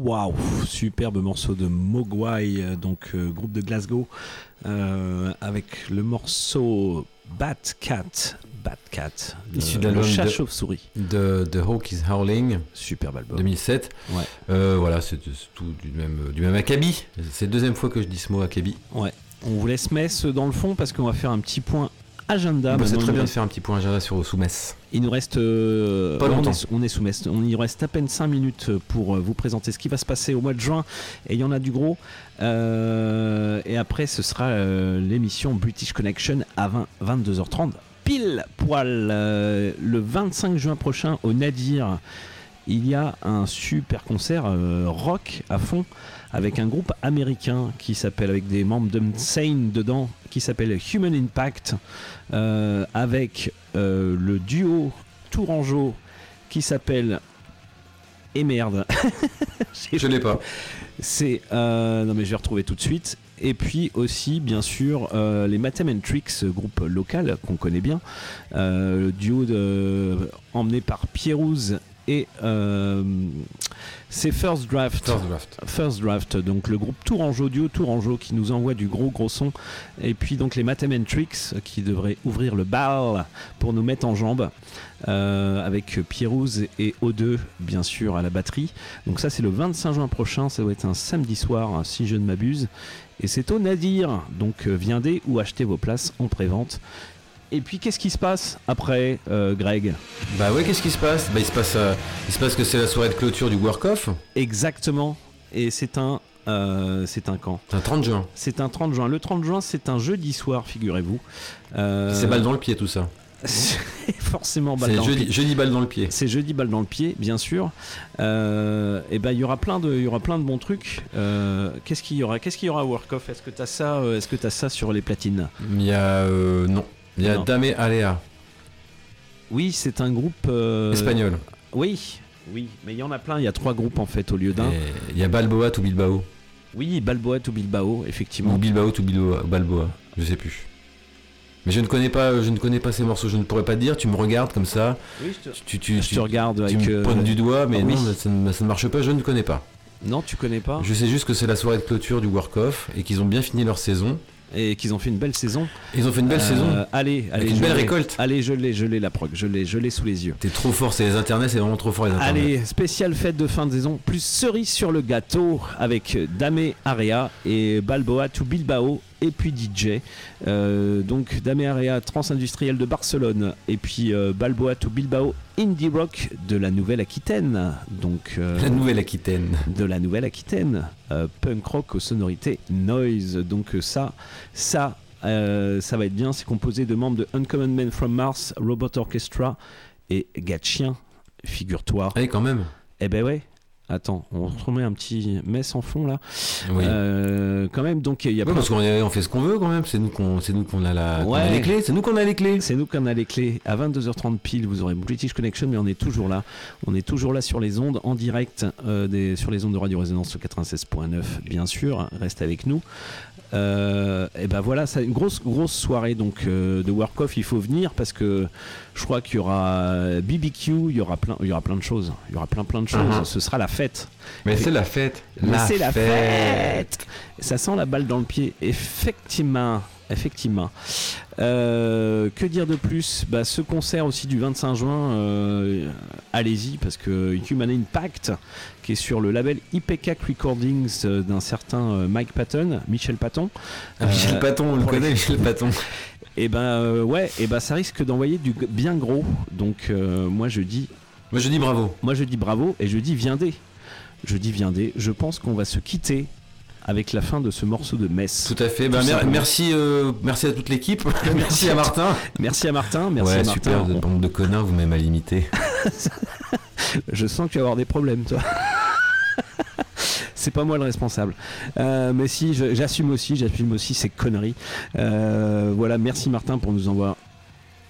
Waouh, superbe morceau de Mogwai, euh, donc euh, groupe de Glasgow, euh, avec le morceau Batcat. Batcat, Issu le- de le l'album chat de- chauve-souris. de The Hawk is Howling, Superbe album. 2007. Ouais. Euh, voilà, c'est c'est tout du même, du même acabit. C'est la deuxième fois que je dis ce mot acabit. Ouais. On vous laisse Metz dans le fond parce qu'on va faire un petit point agenda. Bah, c'est très bien de faire un petit point agenda sur sous Metz. Il nous reste. euh, Pas on longtemps. est- On est, sous Metz. On y reste à peine 5 minutes pour euh, vous présenter ce qui va se passer au mois de juin. Et il y en a du gros. Euh, et après, ce sera euh, l'émission British Connection à 20 22h30. Pile poil. le 25 juin prochain au Nadir, il y a un super concert rock à fond avec un groupe américain qui s'appelle, avec des membres d'Unsane dedans, qui s'appelle Human Impact, euh, avec euh, le duo Tourangeau qui s'appelle. Et merde. Je l'ai pas. C'est. euh, non, mais je vais retrouver tout de suite. Et puis aussi, bien sûr, euh, les Matham and Tricks, groupe local qu'on connaît bien. Euh, le duo de, emmené par Pierrouz et. euh, c'est First Draft. First Draft. First Draft, donc le groupe Tourangeau, duo Tourangeau qui nous envoie du gros gros son. Et puis donc les Tricks qui devraient ouvrir le bal pour nous mettre en jambe. euh, avec Pierrouz et O2 bien sûr à la batterie. Donc ça c'est le 25 juin prochain, ça doit être un samedi soir si je ne m'abuse. Et c'est au Nadir, donc euh, viendez ou achetez vos places en pré-vente. Et puis qu'est-ce qui se passe après, euh, Greg? Bah ouais, qu'est-ce qui se passe? Bah il se passe, euh, il se passe que c'est la soirée de clôture du Work Off. Exactement. Et c'est un, euh, c'est un camp. C'est un 30 juin. C'est un 30 juin. Le 30 juin, c'est un jeudi soir, figurez-vous. Euh, C'est balle dans le pied tout ça. C'est forcément balle dans le pied. jeudi balle dans le pied. C'est jeudi balle dans le pied, bien sûr. Euh, et ben il y aura plein de, il y aura plein de bons trucs. Euh, qu'est-ce qu'il y aura? Qu'est-ce qu'il y aura à Work Off? Est-ce que t'as ça Est-ce que t'as ça sur les platines? Il y a. euh, non. Il y a Non. Dame Alea, Oui, c'est un groupe euh, espagnol. Oui, oui, mais il y en a plein. Il y a trois groupes en fait au lieu d'un. Il y a Balboa to Bilbao. Oui, Balboa to Bilbao, effectivement. Ou Bilbao to Bilbao, Balboa. Je sais plus. Mais je ne connais pas, je ne connais pas ces morceaux. Je ne pourrais pas te dire. Tu me regardes comme ça. Oui, je te, Tu, tu, je tu- te regarde tu avec. me euh, pointes du doigt, mais oui. non, ça ne, ça ne marche pas. Je ne connais pas. Non, tu connais pas. Je sais juste que c'est la soirée de clôture du Work Off et qu'ils ont bien fini leur saison. Et qu'ils ont fait une belle saison. Ils ont fait une belle Euh, saison. Allez, allez, une belle récolte. Allez, je l'ai, je l'ai la prog, je l'ai, je l'ai sous les yeux. T'es trop fort, c'est les internets, c'est vraiment trop fort les internets. Allez, spéciale fête de fin de saison, plus cerise sur le gâteau avec Dame Area et Balboa to Bilbao et puis DJ. Euh, donc Dame Area Transindustriel de Barcelone et puis euh, Balboa to Bilbao Indie Rock de la Nouvelle-Aquitaine. Donc euh, La Nouvelle-Aquitaine. de la Nouvelle-Aquitaine, euh, punk rock aux sonorités noise. Donc ça, ça, ça va être bien. C'est composé de membres de Uncommon Men from Mars, Robot Orchestra et Gatchien. Figure-toi. Allez, quand même. Eh ben ouais. Attends, on remet un petit mess en fond là. Oui. Euh, quand même, donc il y a plein- parce qu'on on fait ce qu'on veut quand même. C'est nous qu'on, c'est nous qu'on a la, qu'on a Ouais. les clés. C'est nous qu'on a les clés. C'est nous qui en a les clés. À 22h30 pile, vous aurez British Connection, mais on est toujours là. On est toujours là sur les ondes, en direct, euh, des, sur les ondes de Radio Résonance 96.9, bien sûr. Reste avec nous. Euh, et ben voilà, c'est une grosse grosse soirée donc euh, de work off. Il faut venir parce que je crois qu'il y aura BBQ, il y aura plein, il y aura plein de choses. Il y aura plein plein de choses. Mhm. Ce sera la fête. Mais c'est la fête. Mais c'est la fête. Ça sent la balle dans le pied, effectivement. Effectivement. Euh, que dire de plus? Bah, Ce concert aussi du 25 juin, euh, allez-y, parce que Human Impact, qui est sur le label IPK Recordings euh, d'un certain Mike Patton, Michel Patton, Ah, Michel Euh, Paton, on le connaît, les- Michel Paton. et ben euh, ouais, et ben ça risque d'envoyer du bien gros. Donc moi je dis, Moi je dis bravo. moi je dis bravo et je dis viendez. Je dis viendez. Je pense qu'on va se quitter avec la fin de ce morceau de Metz. Tout à fait. Bah, Tout merci, euh, merci à toute l'équipe. merci à Martin. Merci à Martin. Merci ouais, à Martin. super. Vous êtes On- bande de connards, vous m'avez mal imité. Je sens que tu vas avoir des problèmes, toi. C'est pas moi le responsable. Euh, mais si, j'assume aussi, j'assume aussi ces conneries. Euh, voilà, merci Martin pour nous envoyer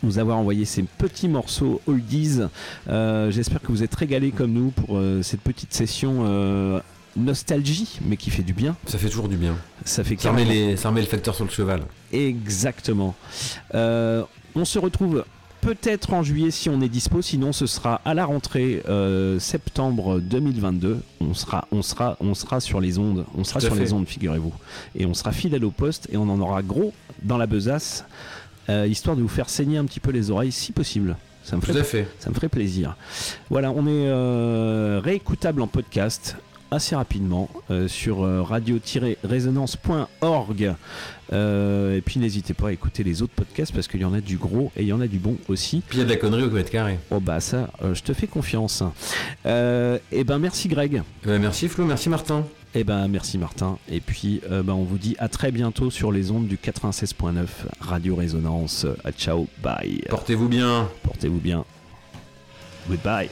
nous avoir envoyé ces petits morceaux oldies. Euh, J'espère que vous êtes régalés comme nous pour euh, cette petite session euh, nostalgie, mais qui fait du bien. Ça fait toujours du bien. Ça fait Ça remet, les, ça remet le facteur sur le cheval. Exactement. On se retrouve peut-être en juillet si on est dispo, sinon ce sera à la rentrée euh, septembre 2022. On sera, on sera, on sera sur les ondes, on sera sur les ondes, figurez-vous, et on sera fidèle au poste et on en aura gros dans la besace, euh, histoire de vous faire saigner un petit peu les oreilles si possible. Ça me ferait fait. ça me ferait plaisir. Voilà, on est euh, réécoutable en podcast assez rapidement euh, sur radio-résonance.org. Et puis n'hésitez pas à écouter les autres podcasts parce qu'il y en a du gros et il y en a du bon aussi. Puis il y a de la connerie au mètre carré. Oh bah ça, je te fais confiance. Et ben merci Greg. Eh ben, merci Flo, merci Martin. Et ben merci Martin. Et puis euh, ben, on vous dit à très bientôt sur les ondes du 96.9 Radio Résonance. Euh, ciao, bye. Portez-vous bien. Portez-vous bien. Goodbye.